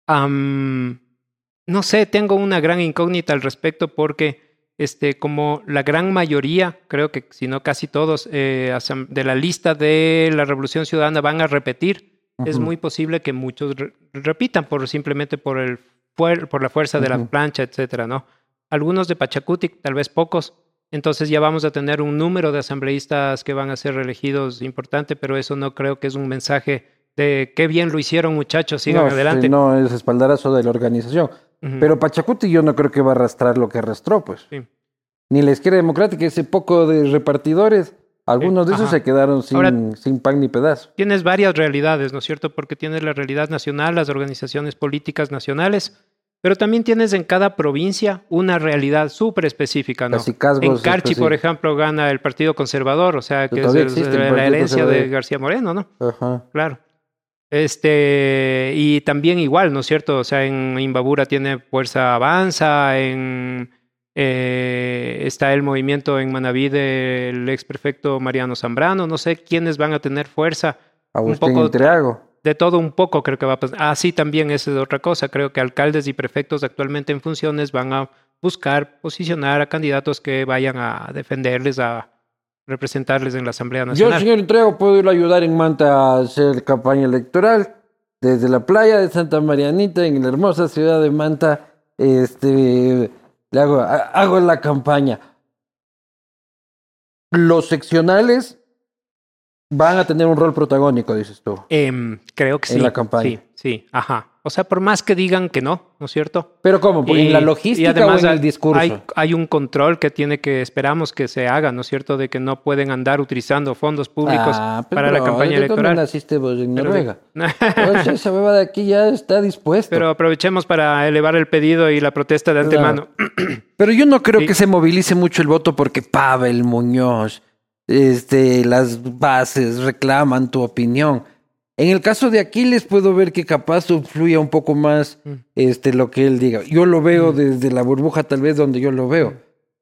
[SPEAKER 2] No sé, tengo una gran incógnita al respecto porque, este, como la gran mayoría, creo que si no casi todos, eh, de la lista de la Revolución Ciudadana van a repetir, es muy posible que muchos re- repitan por simplemente por el por la fuerza de la plancha, etcétera, ¿no? Algunos de Pachacuti, tal vez pocos. Entonces ya vamos a tener un número de asambleístas que van a ser reelegidos importante, pero eso no creo que es un mensaje de qué bien lo hicieron muchachos, sigan
[SPEAKER 1] no,
[SPEAKER 2] adelante.
[SPEAKER 1] no, es espaldarazo de la organización. Pero Pachacuti yo no creo que va a arrastrar lo que arrastró, pues.
[SPEAKER 2] Sí.
[SPEAKER 1] Ni la izquierda democrática, ese poco de repartidores, algunos de esos
[SPEAKER 2] ajá.
[SPEAKER 1] se quedaron sin,
[SPEAKER 2] Ahora-
[SPEAKER 1] sin pan ni pedazo.
[SPEAKER 2] Tienes varias realidades, ¿no es cierto? Porque tienes la realidad nacional, las organizaciones políticas nacionales, pero también tienes en cada provincia una realidad súper específica, ¿no? En Carchi, por ejemplo, gana el Partido Conservador, o sea, que es el- la herencia de. García Moreno, ¿no?
[SPEAKER 1] Ajá.
[SPEAKER 2] Claro. Este, y también igual, ¿no es cierto? O sea, en Imbabura tiene Fuerza Avanza, en eh, está el movimiento en Manaví del ex prefecto Mariano Zambrano, no sé quiénes van a tener fuerza
[SPEAKER 1] Agustín
[SPEAKER 2] poco-
[SPEAKER 1] Intriago.
[SPEAKER 2] de todo un poco creo que va a pasar. Ah, sí, también esa es otra cosa. Creo que alcaldes y prefectos actualmente en funciones van a buscar posicionar a candidatos que vayan a defenderles, a representarles en la Asamblea
[SPEAKER 1] Yo,
[SPEAKER 2] Nacional.
[SPEAKER 1] señor Intriago, puedo ir a ayudar en Manta a hacer campaña electoral. Desde la playa de Santa Marianita, en la hermosa ciudad de Manta, este, le hago, ha- hago la campaña. Los seccionales van a tener un rol protagónico, dices tú.
[SPEAKER 2] Em, creo que
[SPEAKER 1] En
[SPEAKER 2] sí.
[SPEAKER 1] la campaña.
[SPEAKER 2] Sí, sí, ajá. O sea, por más que digan que no, ¿no es cierto?
[SPEAKER 1] Pero ¿cómo? ¿En
[SPEAKER 2] Y-
[SPEAKER 1] la
[SPEAKER 2] y
[SPEAKER 1] logística
[SPEAKER 2] además
[SPEAKER 1] o en el
[SPEAKER 2] hay-
[SPEAKER 1] discurso?
[SPEAKER 2] Hay, hay un control que tiene que, esperamos que se haga, ¿no es cierto? De que no pueden andar utilizando fondos públicos
[SPEAKER 1] Ah, pero
[SPEAKER 2] para la campaña
[SPEAKER 1] ¿desde cuándo
[SPEAKER 2] electoral.
[SPEAKER 1] naciste vos en
[SPEAKER 2] Pero-
[SPEAKER 1] Noruega? *laughs* O sea, esa beba de aquí ya está dispuesta.
[SPEAKER 2] Pero aprovechemos para elevar el pedido y la protesta de antemano. *clears throat*
[SPEAKER 1] Pero yo no creo
[SPEAKER 2] Sí.
[SPEAKER 1] que se movilice mucho el voto porque Pavel Muñoz, este, las bases reclaman tu opinión. En el caso de Aquiles puedo ver que capaz fluya un poco más
[SPEAKER 2] Mm.
[SPEAKER 1] este, lo que él diga. Yo lo veo desde la burbuja tal vez donde yo lo veo.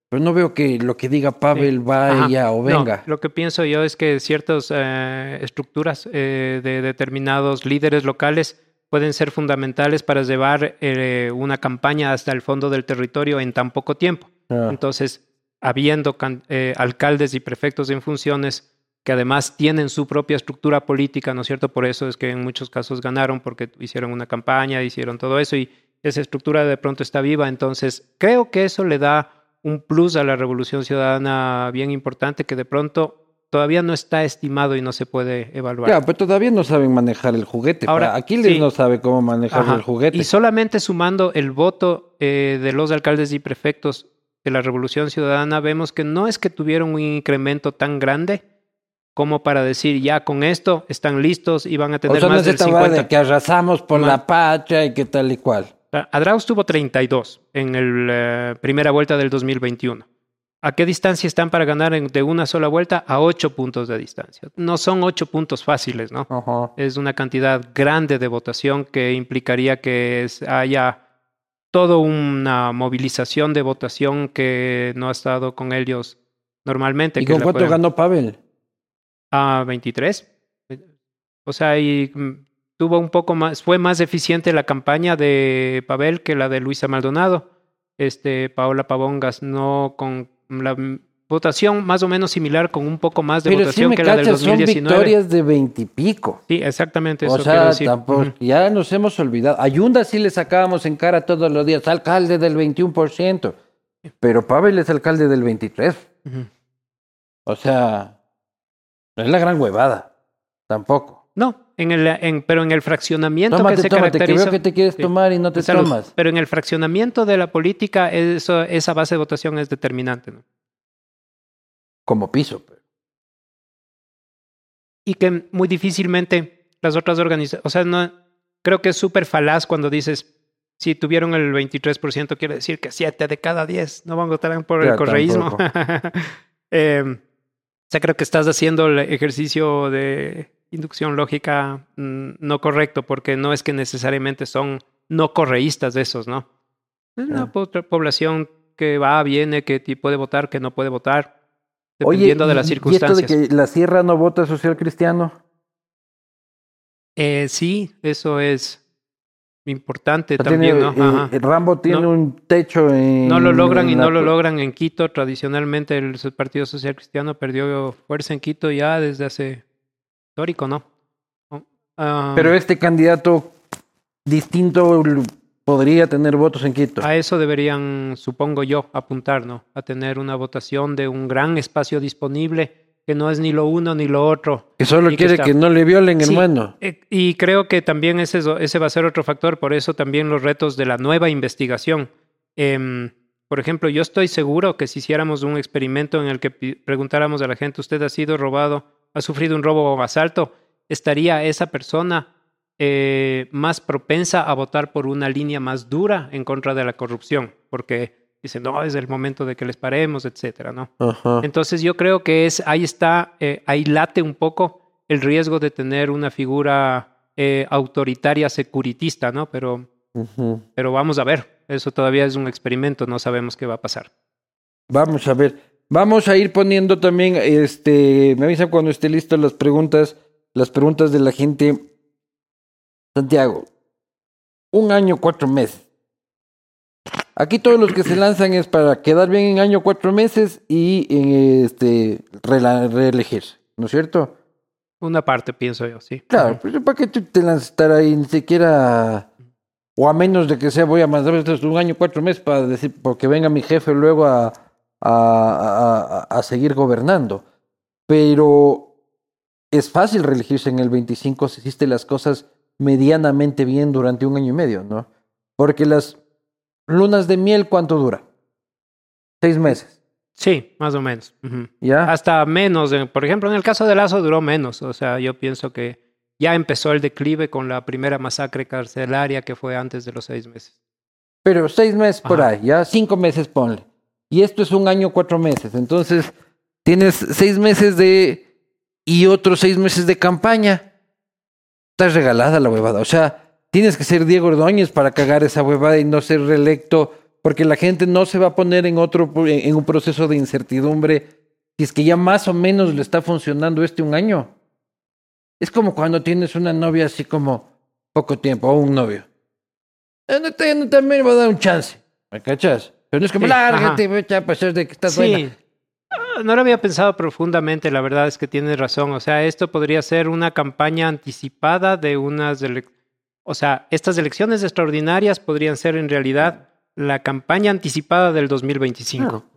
[SPEAKER 1] Pero no veo que lo que diga Pavel vaya
[SPEAKER 2] Ajá.
[SPEAKER 1] o
[SPEAKER 2] No,
[SPEAKER 1] venga.
[SPEAKER 2] lo que pienso yo es que ciertas eh, estructuras eh, de determinados líderes locales pueden ser fundamentales para llevar eh, una campaña hasta el fondo del territorio en tan poco tiempo.
[SPEAKER 1] Ah.
[SPEAKER 2] Entonces, habiendo can- eh, alcaldes y prefectos en funciones que además tienen su propia estructura política, ¿no es cierto? Por eso es que en muchos casos ganaron, porque hicieron una campaña, hicieron todo eso y esa estructura de pronto está viva. Entonces, creo que eso le da un plus a la revolución ciudadana bien importante que de pronto todavía no está estimado y no se puede evaluar.
[SPEAKER 1] Claro, pero todavía no saben manejar el juguete.
[SPEAKER 2] Ahora,
[SPEAKER 1] Aquiles
[SPEAKER 2] sí.
[SPEAKER 1] no sabe cómo manejar
[SPEAKER 2] Ajá.
[SPEAKER 1] el juguete.
[SPEAKER 2] Y solamente sumando el voto eh, de los alcaldes y prefectos de la Revolución Ciudadana, vemos que no es que tuvieron un incremento tan grande como para decir ya con esto están listos y van a
[SPEAKER 1] o
[SPEAKER 2] tener
[SPEAKER 1] sea, no
[SPEAKER 2] más
[SPEAKER 1] es
[SPEAKER 2] del
[SPEAKER 1] esta hueá
[SPEAKER 2] 50.
[SPEAKER 1] de que arrasamos por
[SPEAKER 2] Más-
[SPEAKER 1] la patria y que tal y cual.
[SPEAKER 2] Adraus tuvo 32 en la primera vuelta del 2021. ¿A qué distancia están para ganar en- de una sola vuelta? A 8 puntos de distancia. No son 8 puntos fáciles, ¿no? Es una cantidad grande de votación que implicaría que es- haya toda una movilización de votación que no ha estado con ellos normalmente.
[SPEAKER 1] ¿Y
[SPEAKER 2] que
[SPEAKER 1] con cuánto
[SPEAKER 2] puedan-
[SPEAKER 1] ganó Pavel?
[SPEAKER 2] A 23. O sea, y mm, tuvo un poco más, fue más eficiente la campaña de Pavel que la de Luisa Maldonado. Este, Paola Pavongas, no con la votación más o menos similar, con un poco más de
[SPEAKER 1] Pero
[SPEAKER 2] votación que la del
[SPEAKER 1] cachas, son
[SPEAKER 2] 2019.
[SPEAKER 1] victorias de veintipico.
[SPEAKER 2] Sí, exactamente eso
[SPEAKER 1] O sea,
[SPEAKER 2] decir.
[SPEAKER 1] tampoco, ya nos hemos olvidado. A Yunda sí le sacábamos en cara todos los días, alcalde del 21%. Pero Pavel es alcalde del 23%.
[SPEAKER 2] Ujú.
[SPEAKER 1] O sea, no es la gran huevada. Tampoco.
[SPEAKER 2] No, en el, en, pero en el fraccionamiento
[SPEAKER 1] Tómate,
[SPEAKER 2] que se
[SPEAKER 1] tómate, que
[SPEAKER 2] caracteriza.
[SPEAKER 1] veo que te quieres
[SPEAKER 2] Sí.
[SPEAKER 1] tomar y no te
[SPEAKER 2] Salud.
[SPEAKER 1] tomas.
[SPEAKER 2] Pero en el fraccionamiento de la política, eso, esa base de votación es determinante. ¿no?
[SPEAKER 1] Como piso. pues.
[SPEAKER 2] Y que muy difícilmente las otras organizaciones. O sea, no, creo que es súper falaz cuando dices. Si tuvieron el 23%, quiere decir que 7 de cada 10 no van a votar por el correísmo. *laughs* Eh, sea, creo que estás haciendo el ejercicio de inducción lógica mm, no correcto, porque no es que necesariamente son no correístas de esos, ¿no? Es una po- población que va, viene, que puede votar, que no puede votar,
[SPEAKER 1] Oye,
[SPEAKER 2] dependiendo de las circunstancias.
[SPEAKER 1] ¿Y esto de que la sierra no vota social cristiano?
[SPEAKER 2] Eh, sí, eso es importante también,
[SPEAKER 1] tiene,
[SPEAKER 2] ¿no?
[SPEAKER 1] eh. Rambo tiene
[SPEAKER 2] No-
[SPEAKER 1] un techo en...
[SPEAKER 2] No lo logran y
[SPEAKER 1] la-
[SPEAKER 2] no lo logran en Quito. Tradicionalmente el Partido Social Cristiano perdió fuerza en Quito ya desde hace histórico, ¿no? Ah,
[SPEAKER 1] Pero este candidato distinto podría tener votos en Quito.
[SPEAKER 2] A eso deberían, supongo yo, apuntar, ¿no? A tener una votación de un gran espacio disponible, que no es ni lo uno ni lo otro.
[SPEAKER 1] que solo
[SPEAKER 2] que
[SPEAKER 1] quiere
[SPEAKER 2] está-
[SPEAKER 1] que no le violen,
[SPEAKER 2] Sí,
[SPEAKER 1] hermano.
[SPEAKER 2] eh, y creo que también ese, es- ese va a ser otro factor, por eso también los retos de la nueva investigación. Em, por ejemplo, yo estoy seguro que si hiciéramos un experimento en el que preguntáramos a la gente, ¿usted ha sido robado, ha sufrido un robo o asalto? ¿Estaría esa persona eh, más propensa a votar por una línea más dura en contra de la corrupción? Porque dicen, no, es el momento de que les paremos, etcétera, ¿no?
[SPEAKER 1] Ajá.
[SPEAKER 2] Entonces yo creo que es ahí está, eh, ahí late un poco el riesgo de tener una figura eh, autoritaria securitista, ¿no? Pero, pero vamos a ver, eso todavía es un experimento, no sabemos qué va a pasar.
[SPEAKER 1] Vamos a ver. Vamos a ir poniendo también, este, me avisan cuando esté listo las preguntas las preguntas de la gente. Santiago, un año, cuatro meses. Aquí todos los que se lanzan es para quedar bien en año, cuatro meses y este, reelegirse, ¿no es cierto?
[SPEAKER 2] Una parte, pienso yo, sí.
[SPEAKER 1] Claro, pero ¿para qué tú te lanzas estar ahí? Ni siquiera, o a menos de que sea, voy a mandar un año, cuatro meses para decir, porque venga mi jefe luego a, a, a, a seguir gobernando. Pero es fácil reelegirse en el 25 si hiciste las cosas medianamente bien durante un año y medio, ¿no? Porque las lunas de miel, ¿cuánto dura? Seis meses.
[SPEAKER 2] Sí, más o menos.
[SPEAKER 1] ¿Ya?
[SPEAKER 2] Hasta menos. Por ejemplo, en el caso de Lazo duró menos. O sea, yo pienso que ya empezó el declive con la primera masacre carcelaria que fue antes de los seis meses.
[SPEAKER 1] Pero seis meses por ahí, ya cinco meses ponle. Y esto es un año, cuatro meses. Entonces, tienes seis meses de... y otros seis meses de campaña. Estás regalada la huevada. O sea, tienes que ser Diego Ordóñez para cagar esa huevada y no ser reelecto porque la gente no se va a poner en otro en un proceso de incertidumbre si es que ya más o menos le está funcionando este un año. Es como cuando tienes una novia así como poco tiempo o un novio. Eh, no te, no, también va a dar un chance, ¿me cachas? Pero no es como, sí, lárgate, a pasar de que estás
[SPEAKER 2] sí.
[SPEAKER 1] buena.
[SPEAKER 2] Ah, no lo había pensado profundamente, la verdad es que tienes razón. O sea, esto podría ser una campaña anticipada de unas... O sea, estas elecciones extraordinarias podrían ser en realidad la campaña anticipada del 2025. Claro.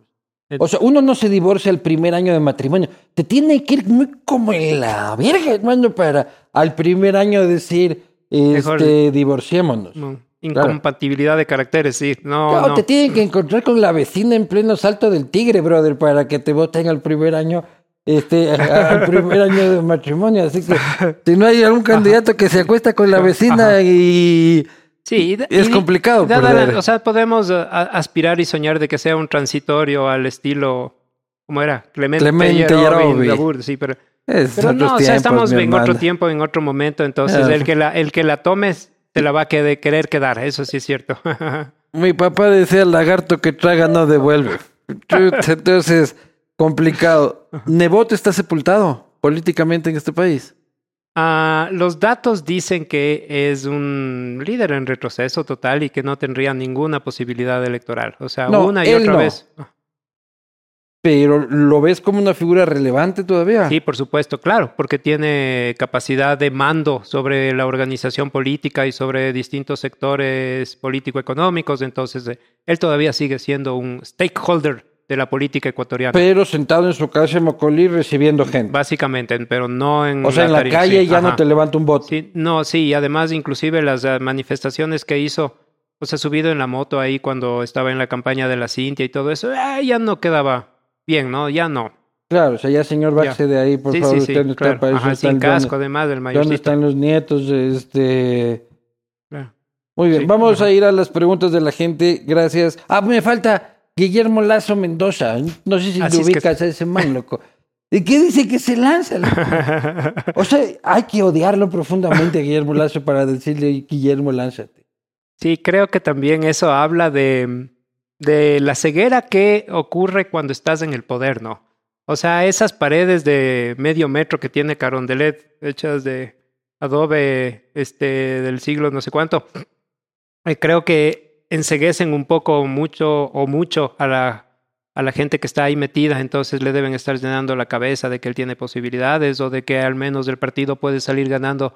[SPEAKER 1] O sea, uno no se divorcia el primer año de matrimonio. Te tiene que ir muy como en la verga, hermano, para al primer año decir, este, divorciémonos.
[SPEAKER 2] No, incompatibilidad claro. de caracteres, sí. No,
[SPEAKER 1] claro,
[SPEAKER 2] no.
[SPEAKER 1] te tienen que encontrar con la vecina en pleno salto del tigre, brother, para que te voten al primer año. Este, al primer año de matrimonio. Así que *laughs* si no hay algún candidato que se acuesta con la vecina Ajá. y
[SPEAKER 2] Sí, y,
[SPEAKER 1] es complicado.
[SPEAKER 2] Y, perder. o sea, podemos uh, aspirar y soñar de que sea un transitorio al estilo, ¿cómo era? Clemente,
[SPEAKER 1] Clemente
[SPEAKER 2] Yarobi, Labur, sí, pero,
[SPEAKER 1] es
[SPEAKER 2] pero no,
[SPEAKER 1] tiempos,
[SPEAKER 2] o sea, estamos en otro tiempo, en otro momento, entonces
[SPEAKER 1] Ah.
[SPEAKER 2] el que la, el que la tomes te la va a querer, querer quedar, eso sí es cierto. *laughs*
[SPEAKER 1] Mi papá decía, el lagarto que traga no devuelve. *laughs* Entonces, complicado. Nebot está sepultado políticamente en este país.
[SPEAKER 2] Uh, los datos dicen que es un líder en retroceso total y que no tendría ninguna posibilidad electoral. O sea,
[SPEAKER 1] no,
[SPEAKER 2] una y otra
[SPEAKER 1] no.
[SPEAKER 2] vez.
[SPEAKER 1] Pero ¿lo ves como una figura relevante todavía?
[SPEAKER 2] Sí, por supuesto, claro, porque tiene capacidad de mando sobre la organización política y sobre distintos sectores político-económicos. Entonces, eh, él todavía sigue siendo un stakeholder de la política ecuatoriana.
[SPEAKER 1] Pero sentado en su casa en Mocolí recibiendo gente.
[SPEAKER 2] Básicamente, pero no en
[SPEAKER 1] O sea, en la calle
[SPEAKER 2] sí,
[SPEAKER 1] ya no te levanta un voto.
[SPEAKER 2] Sí, no, sí, y además inclusive las eh, manifestaciones que hizo, o sea, subido en la moto ahí cuando estaba en la campaña de la Cintia y todo eso, ah, ya no quedaba bien, ¿no? Ya no.
[SPEAKER 1] Claro, o sea, ya señor, bájese de ahí, por
[SPEAKER 2] sí,
[SPEAKER 1] favor. usted no está para eso.
[SPEAKER 2] Ajá, sin
[SPEAKER 1] el-
[SPEAKER 2] casco,
[SPEAKER 1] ¿dónde,
[SPEAKER 2] además del
[SPEAKER 1] ¿Dónde están los nietos? Este... Muy bien, vamos
[SPEAKER 2] ajá.
[SPEAKER 1] a ir a las preguntas de la gente. Gracias. Ah, me falta Guillermo Lazo Mendoza. No sé si
[SPEAKER 2] Así
[SPEAKER 1] lo
[SPEAKER 2] es que-
[SPEAKER 1] ubicas a ese *laughs* man, loco. ¿Y qué dice que se lanza? loco? O sea, hay que odiarlo profundamente a Guillermo Lazo para decirle, Guillermo, lánzate.
[SPEAKER 2] Sí, creo que también eso habla de, de la ceguera que ocurre cuando estás en el poder, ¿no? O sea, esas paredes de medio metro que tiene Carondelet, hechas de adobe este, del siglo no sé cuánto, eh, creo que enseguecen un poco mucho o mucho a la, a la gente que está ahí metida, entonces le deben estar llenando la cabeza de que él tiene posibilidades o de que al menos el partido puede salir ganando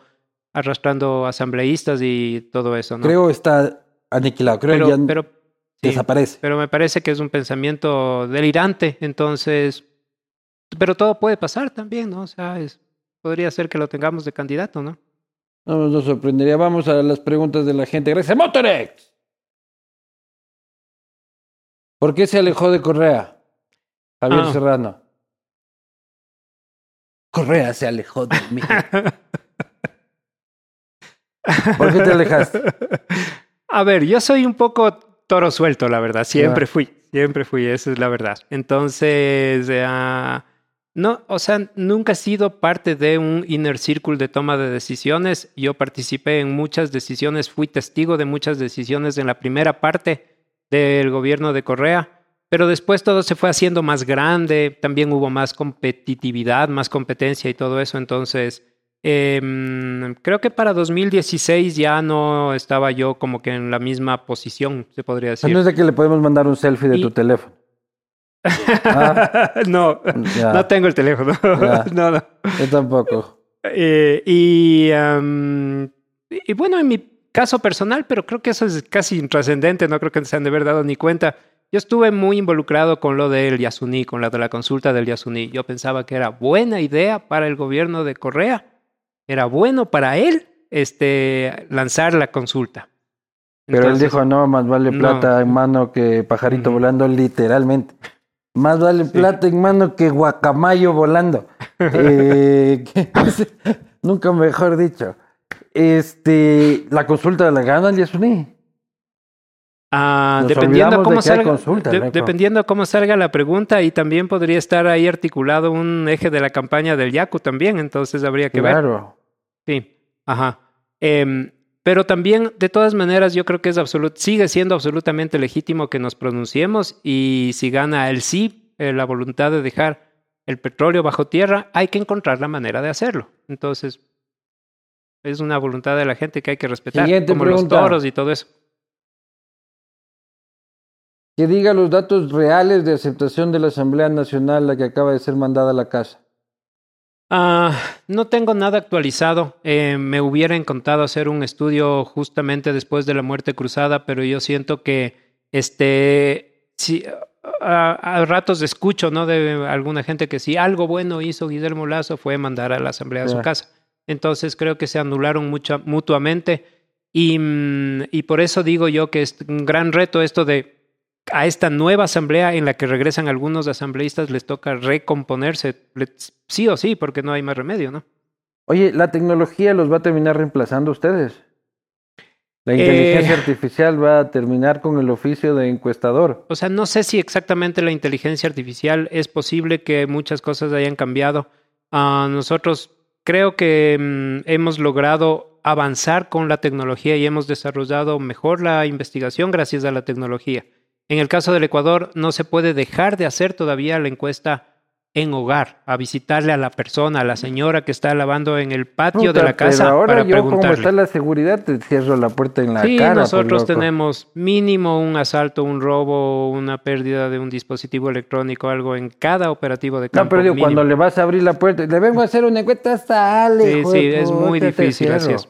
[SPEAKER 2] arrastrando asambleístas y todo eso, ¿no?
[SPEAKER 1] Creo está aniquilado. Creo
[SPEAKER 2] pero,
[SPEAKER 1] que ya
[SPEAKER 2] pero, sí,
[SPEAKER 1] desaparece.
[SPEAKER 2] pero me parece que es un pensamiento delirante, entonces, pero todo puede pasar también, ¿no? O sea, es, podría ser que lo tengamos de candidato, ¿no?
[SPEAKER 1] No nos sorprendería. Vamos a las preguntas de la gente. Gracias, Motorex. ¿Por qué se alejó de Correa? Javier
[SPEAKER 2] Ah.
[SPEAKER 1] Serrano. Correa se alejó de mí. *laughs* ¿Por qué te alejaste?
[SPEAKER 2] A ver, yo soy un poco toro suelto, la verdad. Siempre
[SPEAKER 1] Ah.
[SPEAKER 2] fui, siempre fui, esa es la verdad. Entonces, eh, no, o sea, nunca he sido parte de un inner circle de toma de decisiones. Yo participé en muchas decisiones, fui testigo de muchas decisiones en la primera parte del gobierno de Correa, pero después todo se fue haciendo más grande, también hubo más competitividad, más competencia y todo eso. Entonces, Em, creo que para 2016 ya no estaba yo como que en la misma posición, se podría decir.
[SPEAKER 1] No es de que le podemos mandar un selfie de
[SPEAKER 2] Y-
[SPEAKER 1] tu teléfono. *laughs*
[SPEAKER 2] no,
[SPEAKER 1] Ya.
[SPEAKER 2] no tengo el teléfono. *laughs* No, no.
[SPEAKER 1] Yo tampoco.
[SPEAKER 2] Eh, y, am, y bueno, en mi caso personal, pero creo que eso es casi intrascendente, no creo que se han de haber dado ni cuenta. Yo estuve muy involucrado con lo del Yasuní, con la de la consulta del Yasuní. Yo pensaba que era buena idea para el gobierno de Correa, era bueno para él este, lanzar la consulta.
[SPEAKER 1] Pero él dijo, no, más vale
[SPEAKER 2] No.
[SPEAKER 1] plata en mano que pajarito volando, literalmente. Más vale plata en mano que guacamayo volando. *laughs* Eh, *laughs* que- *laughs* nunca mejor dicho. Este, la consulta de la gana el Yasuní.
[SPEAKER 2] Ah, dependiendo cómo
[SPEAKER 1] de
[SPEAKER 2] salga,
[SPEAKER 1] consulta,
[SPEAKER 2] de- dependiendo cómo salga la pregunta y también podría estar ahí articulado un eje de la campaña del Yaku también, entonces habría que ver.
[SPEAKER 1] Claro.
[SPEAKER 2] Sí, ajá. Em, pero también, de todas maneras, yo creo que es absolut sigue siendo absolutamente legítimo que nos pronunciemos y si gana el sí, eh, la voluntad de dejar el petróleo bajo tierra, hay que encontrar la manera de hacerlo. Entonces, es una voluntad de la gente que hay que respetar,
[SPEAKER 1] Siguiente
[SPEAKER 2] como los toros y todo eso.
[SPEAKER 1] Que diga los datos reales de aceptación de la Asamblea Nacional, la que acaba de ser mandada a la casa.
[SPEAKER 2] Ah, no tengo nada actualizado. Eh, me hubieran contado hacer un estudio justamente después de la muerte cruzada, pero yo siento que este, si, a, a ratos escucho ¿no? de alguna gente que si algo bueno hizo Guillermo Lazo fue mandar a la asamblea a su casa. Entonces creo que se anularon mucha, mutuamente y, mm, y por eso digo yo que es un gran reto esto de a esta nueva asamblea en la que regresan algunos asambleístas les toca recomponerse, sí o sí, porque no hay más remedio, ¿no?
[SPEAKER 1] Oye, ¿la tecnología los va a terminar reemplazando a ustedes? La
[SPEAKER 2] Eh.
[SPEAKER 1] inteligencia artificial va a terminar con el oficio de encuestador.
[SPEAKER 2] O sea, no sé si exactamente la inteligencia artificial es posible que muchas cosas hayan cambiado. Ah, nosotros creo que mm, hemos logrado avanzar con la tecnología y hemos desarrollado mejor la investigación gracias a la tecnología. En el caso del Ecuador, no se puede dejar de hacer todavía la encuesta en hogar, a visitarle a la persona, a la señora que está lavando en el patio de la casa
[SPEAKER 1] pero ahora
[SPEAKER 2] para
[SPEAKER 1] yo, como
[SPEAKER 2] preguntarle.
[SPEAKER 1] está la seguridad, te cierro la puerta en la
[SPEAKER 2] Sí,
[SPEAKER 1] cara. pues,
[SPEAKER 2] nosotros tenemos mínimo un asalto, un robo, una pérdida de un dispositivo electrónico, algo en cada operativo de campo.
[SPEAKER 1] No, pero digo,
[SPEAKER 2] mínimo.
[SPEAKER 1] cuando le vas a abrir la puerta, le vengo a hacer una encuesta.
[SPEAKER 2] Sí,
[SPEAKER 1] hijo
[SPEAKER 2] sí,
[SPEAKER 1] de
[SPEAKER 2] es muy difícil, así es.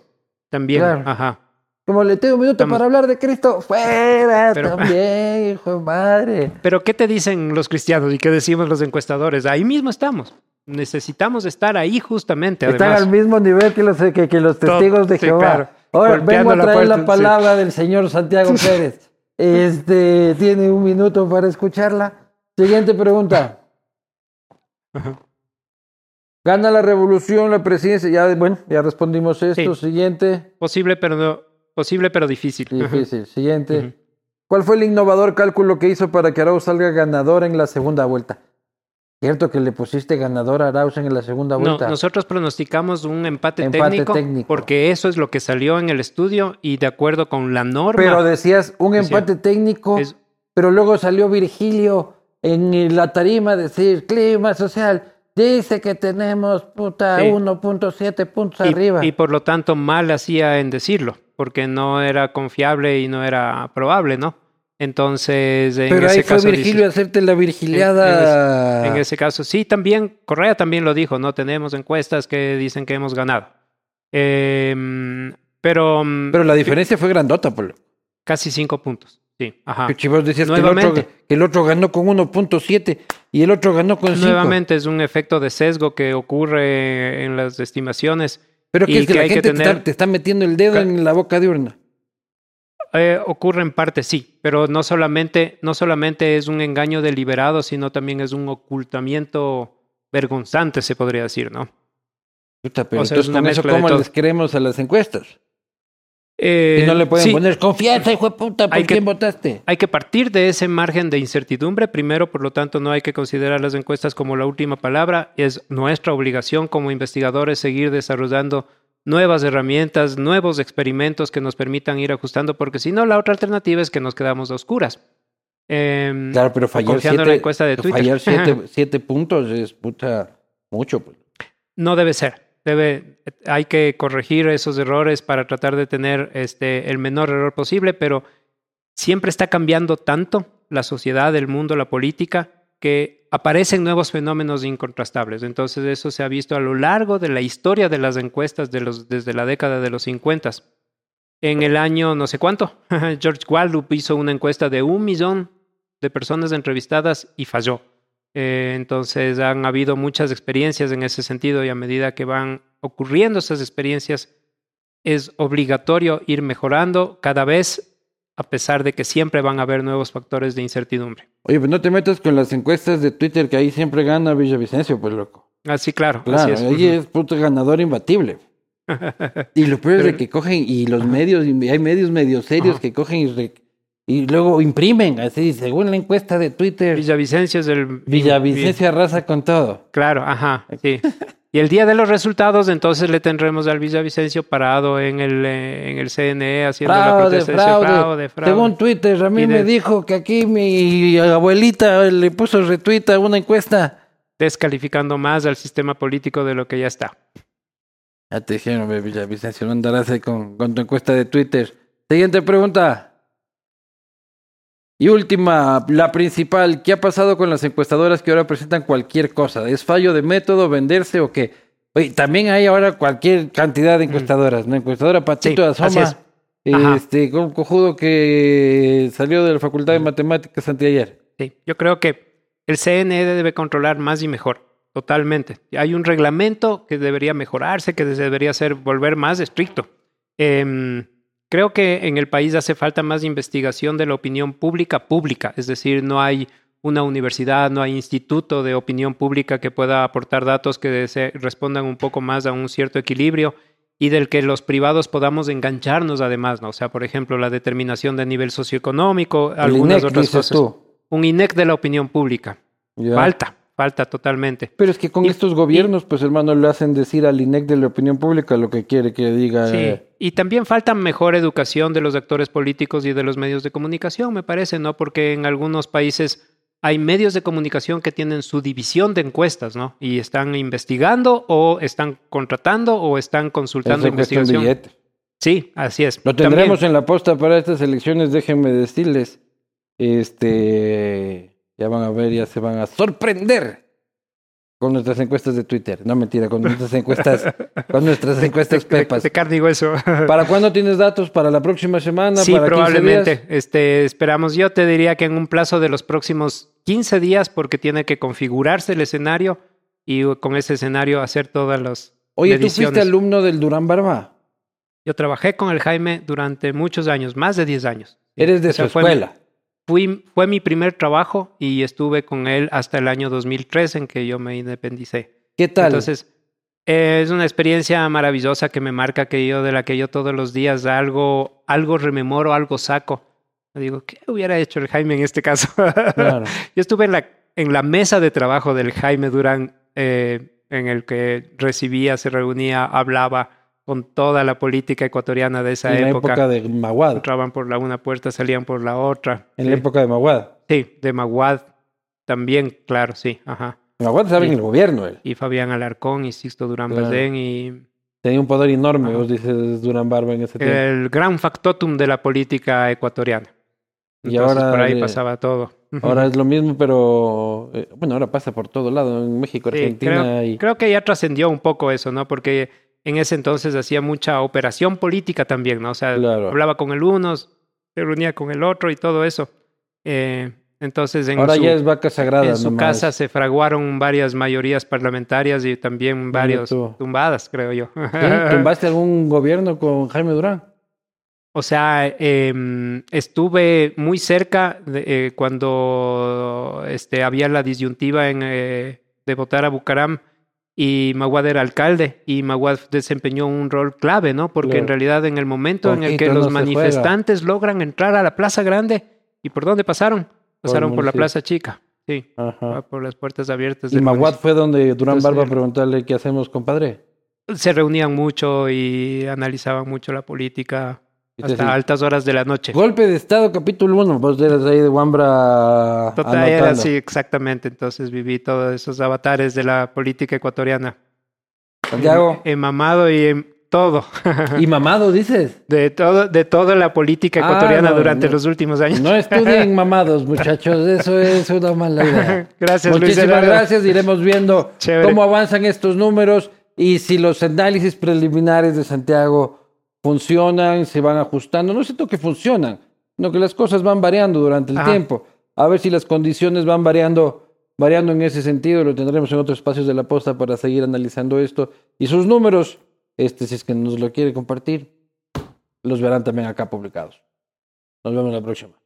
[SPEAKER 2] También,
[SPEAKER 1] Claro.
[SPEAKER 2] ajá.
[SPEAKER 1] Como le tengo un minuto
[SPEAKER 2] Estamos-
[SPEAKER 1] para hablar de Cristo, fuera
[SPEAKER 2] Pero-
[SPEAKER 1] también, hijo de madre.
[SPEAKER 2] Pero ¿qué te dicen los cristianos y qué decimos los encuestadores? Ahí mismo estamos. Necesitamos estar ahí justamente.
[SPEAKER 1] Están
[SPEAKER 2] Además.
[SPEAKER 1] al mismo nivel que los, que, que los
[SPEAKER 2] Todo-
[SPEAKER 1] testigos de
[SPEAKER 2] sí,
[SPEAKER 1] Jehová.
[SPEAKER 2] claro.
[SPEAKER 1] Ahora vengo a traer la,
[SPEAKER 2] puerta,
[SPEAKER 1] palabra del señor Santiago *laughs* Pérez. Este tiene un minuto para escucharla. Siguiente pregunta.
[SPEAKER 2] Ajá.
[SPEAKER 1] Gana la revolución, la presidencia. Ya, bueno, ya respondimos esto.
[SPEAKER 2] Sí.
[SPEAKER 1] Siguiente.
[SPEAKER 2] Posible, pero no, posible, pero difícil.
[SPEAKER 1] Difícil. Siguiente. ¿Cuál fue el innovador cálculo que hizo para que Arauz salga ganador en la segunda vuelta? Cierto que le pusiste ganador a Arauz en la segunda
[SPEAKER 2] No,
[SPEAKER 1] vuelta.
[SPEAKER 2] nosotros pronosticamos un empate,
[SPEAKER 1] Empate
[SPEAKER 2] técnico,
[SPEAKER 1] técnico.
[SPEAKER 2] porque eso es lo que salió en el estudio y de acuerdo con la norma.
[SPEAKER 1] Pero decías un
[SPEAKER 2] Decía,
[SPEAKER 1] empate técnico,
[SPEAKER 2] es-
[SPEAKER 1] pero luego salió Virgilio en la tarima a decir clima social. Dice que tenemos puta
[SPEAKER 2] Sí.
[SPEAKER 1] 1.7 puntos
[SPEAKER 2] y,
[SPEAKER 1] arriba.
[SPEAKER 2] y por lo tanto mal hacía en decirlo, porque no era confiable y no era probable, ¿no? Entonces, en
[SPEAKER 1] pero
[SPEAKER 2] ese
[SPEAKER 1] ahí fue
[SPEAKER 2] caso
[SPEAKER 1] Virgilio
[SPEAKER 2] dice-
[SPEAKER 1] a hacerte la virgiliada.
[SPEAKER 2] en ese caso, sí, también, Correa también lo dijo, no tenemos encuestas que dicen que hemos ganado. Em, pero, mm,
[SPEAKER 1] Pero la diferencia fue grandota, Polo.
[SPEAKER 2] casi cinco puntos. Sí, ajá.
[SPEAKER 1] Que Chivos decías que el, otro,
[SPEAKER 2] Nuevamente.
[SPEAKER 1] que el otro ganó con 1.7 y el otro ganó con 5.
[SPEAKER 2] Nuevamente es un efecto de sesgo que ocurre en las estimaciones.
[SPEAKER 1] Pero que es que
[SPEAKER 2] que
[SPEAKER 1] la
[SPEAKER 2] que
[SPEAKER 1] gente te,
[SPEAKER 2] tener-
[SPEAKER 1] está, te está metiendo el dedo en la boca de urna.
[SPEAKER 2] Eh, ocurre en parte, sí, pero no solamente, no solamente es un engaño deliberado, sino también es un ocultamiento vergonzante, se podría decir, ¿no?
[SPEAKER 1] Puta, pero
[SPEAKER 2] O sea, es
[SPEAKER 1] entonces
[SPEAKER 2] una
[SPEAKER 1] con eso, ¿cómo les creemos a las encuestas?
[SPEAKER 2] Eh,
[SPEAKER 1] y no le pueden
[SPEAKER 2] sí,
[SPEAKER 1] poner confianza, hijo de puta, ¿por
[SPEAKER 2] Hay que-
[SPEAKER 1] quién votaste?
[SPEAKER 2] Hay que partir de ese margen de incertidumbre. Primero, por lo tanto, no hay que considerar las encuestas como la última palabra. Es nuestra obligación como investigadores seguir desarrollando nuevas herramientas, nuevos experimentos que nos permitan ir ajustando, porque si no, la otra alternativa es que nos quedamos a oscuras. Em,
[SPEAKER 1] Claro, pero fallar
[SPEAKER 2] en
[SPEAKER 1] siete,
[SPEAKER 2] la encuesta de Twitter.
[SPEAKER 1] fallar siete, *laughs* siete puntos es puta mucho. Pues.
[SPEAKER 2] No debe ser. Debe, hay que corregir esos errores para tratar de tener este, el menor error posible, pero siempre está cambiando tanto la sociedad, el mundo, la política, que aparecen nuevos fenómenos incontrastables. Entonces eso se ha visto a lo largo de la historia de las encuestas de los, desde la década de los 50. En el año no sé cuánto, *laughs* George Gallup hizo una encuesta de un millón de personas entrevistadas y falló. Eh, entonces han habido muchas experiencias en ese sentido y a medida que van ocurriendo esas experiencias es obligatorio ir mejorando cada vez a pesar de que siempre van a haber nuevos factores de incertidumbre.
[SPEAKER 1] Oye, pues no te metas con las encuestas de Twitter que ahí siempre gana Villavicencio, pues loco.
[SPEAKER 2] Ah, sí, claro.
[SPEAKER 1] Claro, ahí es puto ganador imbatible. *laughs* y lo peor es de que cogen, y los medios, y hay medios medio serios que cogen y, y luego imprimen, así, según la encuesta de Twitter.
[SPEAKER 2] Villavicencio es el...
[SPEAKER 1] Villavicencio arrasa con todo.
[SPEAKER 2] Claro, ajá, sí. Y el día de los resultados, entonces le tendremos al Villavicencio parado en el, eh, en el CNE haciendo la protesta
[SPEAKER 1] fraude, de fraude, fraude. Según Twitter, a mí me dijo que aquí mi abuelita le puso retweet a una encuesta.
[SPEAKER 2] Descalificando más al sistema político de lo que ya está.
[SPEAKER 1] Ya te dijeron, Villavicencio, no andarás con, con tu encuesta de Twitter. Siguiente pregunta. Y última, la principal, ¿qué ha pasado con las encuestadoras que ahora presentan cualquier cosa? ¿Es fallo de método, venderse o qué? Oye, también hay ahora cualquier cantidad de mm. encuestadoras. Una encuestadora Patito de Asoma, este, con cojudo que salió de la Facultad de Matemáticas anteayer.
[SPEAKER 2] Sí, yo creo que el CNE debe controlar más y mejor, totalmente. Hay un reglamento que debería mejorarse, que debería ser volver más estricto. Eh, Creo que en el país hace falta más investigación de la opinión pública pública, es decir, no hay una universidad, no hay instituto de opinión pública que pueda aportar datos que respondan un poco más a un cierto equilibrio y del que los privados podamos engancharnos además, ¿no? O sea, por ejemplo, la determinación de nivel socioeconómico, algunas otras cosas. Un INEC de la opinión pública. Falta falta totalmente.
[SPEAKER 1] Pero es que con estos gobiernos, pues hermano, le hacen decir al INEC de la opinión pública lo que quiere que diga.
[SPEAKER 2] Sí, eh. y también falta mejor educación de los actores políticos y de los medios de comunicación, me parece, ¿no? Porque en algunos países hay medios de comunicación que tienen su división de encuestas, ¿no? Y están investigando o están contratando o están consultando investigación. Sí, así es.
[SPEAKER 1] Lo tendremos en la posta para estas elecciones, déjenme decirles. Este ya van a ver, ya se van a sorprender con nuestras encuestas de Twitter. No mentira, con nuestras encuestas, con nuestras encuestas pepas.
[SPEAKER 2] De, carne y hueso.
[SPEAKER 1] ¿Para cuándo tienes datos? ¿Para la próxima semana?
[SPEAKER 2] Sí, probablemente. Este, esperamos. Yo te diría que en un plazo de los próximos 15 días, porque tiene que configurarse el escenario y con ese escenario hacer todas las.
[SPEAKER 1] Oye, ¿tú fuiste alumno del Durán Barba?
[SPEAKER 2] Yo trabajé con el Jaime durante muchos años, más de 10 años.
[SPEAKER 1] ¿Eres de su escuela?
[SPEAKER 2] Fue mi primer trabajo y estuve con él hasta el año 2003 en que yo me independicé.
[SPEAKER 1] ¿Qué tal?
[SPEAKER 2] Entonces, es una experiencia maravillosa que me marca que yo, de la que yo todos los días algo, algo rememoro, algo saco. Digo, ¿qué hubiera hecho el Jaime en este caso? *laughs* yo estuve en la, en la mesa de trabajo del Jaime Durán, eh, en el que recibía, se reunía, hablaba con toda la política ecuatoriana de esa
[SPEAKER 1] en
[SPEAKER 2] época.
[SPEAKER 1] la época de Maguad.
[SPEAKER 2] Entraban por la una puerta, salían por la otra.
[SPEAKER 1] En la época de Maguad.
[SPEAKER 2] Sí, de Maguad también, claro, sí, ajá.
[SPEAKER 1] Maguad estaba en el gobierno él.
[SPEAKER 2] Y Fabián Alarcón y Sixto Durán claro. y...
[SPEAKER 1] Tenía un poder enorme, vos dices Durán Barba en ese tiempo.
[SPEAKER 2] El gran factotum de la política ecuatoriana. y ahora por ahí pasaba todo.
[SPEAKER 1] Ahora es lo mismo, pero eh, bueno, ahora pasa por todo lado, en México, Argentina
[SPEAKER 2] creo,
[SPEAKER 1] y...
[SPEAKER 2] Creo que ya trascendió un poco eso, ¿no? Porque en ese entonces hacía mucha operación política también, ¿no? O sea, hablaba con el uno, se reunía con el otro y todo eso. Eh, entonces, en
[SPEAKER 1] Ahora
[SPEAKER 2] su,
[SPEAKER 1] ya es vaca sagrada.
[SPEAKER 2] En su casa se fraguaron varias mayorías parlamentarias y también varios tumbadas, creo yo.
[SPEAKER 1] ¿Tumbaste algún gobierno con Jaime Durán? *laughs*
[SPEAKER 2] O sea, eh, estuve muy cerca de, eh, cuando este, había la disyuntiva en, eh, de votar a Bucaram y Maguad era alcalde y Maguad desempeñó un rol clave, ¿no? Porque en realidad en el momento en el que los manifestantes logran entrar a la Plaza Grande, ¿y por dónde pasaron? Pasaron por, la Plaza Chica, sí, por las puertas abiertas.
[SPEAKER 1] ¿Y Maguad fue donde Durán Barba preguntarle qué hacemos, compadre?
[SPEAKER 2] Se reunían mucho y analizaban mucho la política hasta altas horas de la noche.
[SPEAKER 1] Golpe de Estado, capítulo 1. Vos eras ahí de Wambra.
[SPEAKER 2] Total, era así, exactamente. Entonces viví todos esos avatares de la política ecuatoriana.
[SPEAKER 1] Santiago.
[SPEAKER 2] En, mamado y en todo.
[SPEAKER 1] ¿Y mamado dices? *laughs*
[SPEAKER 2] De todo, de toda la política
[SPEAKER 1] Ah,
[SPEAKER 2] ecuatoriana
[SPEAKER 1] no,
[SPEAKER 2] durante
[SPEAKER 1] no.
[SPEAKER 2] los últimos años.
[SPEAKER 1] No estudien *laughs* mamados, muchachos. Eso es una mala idea. *laughs*
[SPEAKER 2] Gracias, Luis
[SPEAKER 1] Muchísimas gracias. Iremos viendo
[SPEAKER 2] Chévere.
[SPEAKER 1] cómo avanzan estos números y si los análisis preliminares de Santiago funcionan, se van ajustando. No siento que funcionan, sino que las cosas van variando durante el
[SPEAKER 2] Ajá.
[SPEAKER 1] tiempo. A ver si las condiciones van variando, variando en ese sentido. Lo tendremos en otros espacios de la posta para seguir analizando esto. Y sus números, este, si es que nos lo quiere compartir, los verán también acá publicados. Nos vemos la próxima.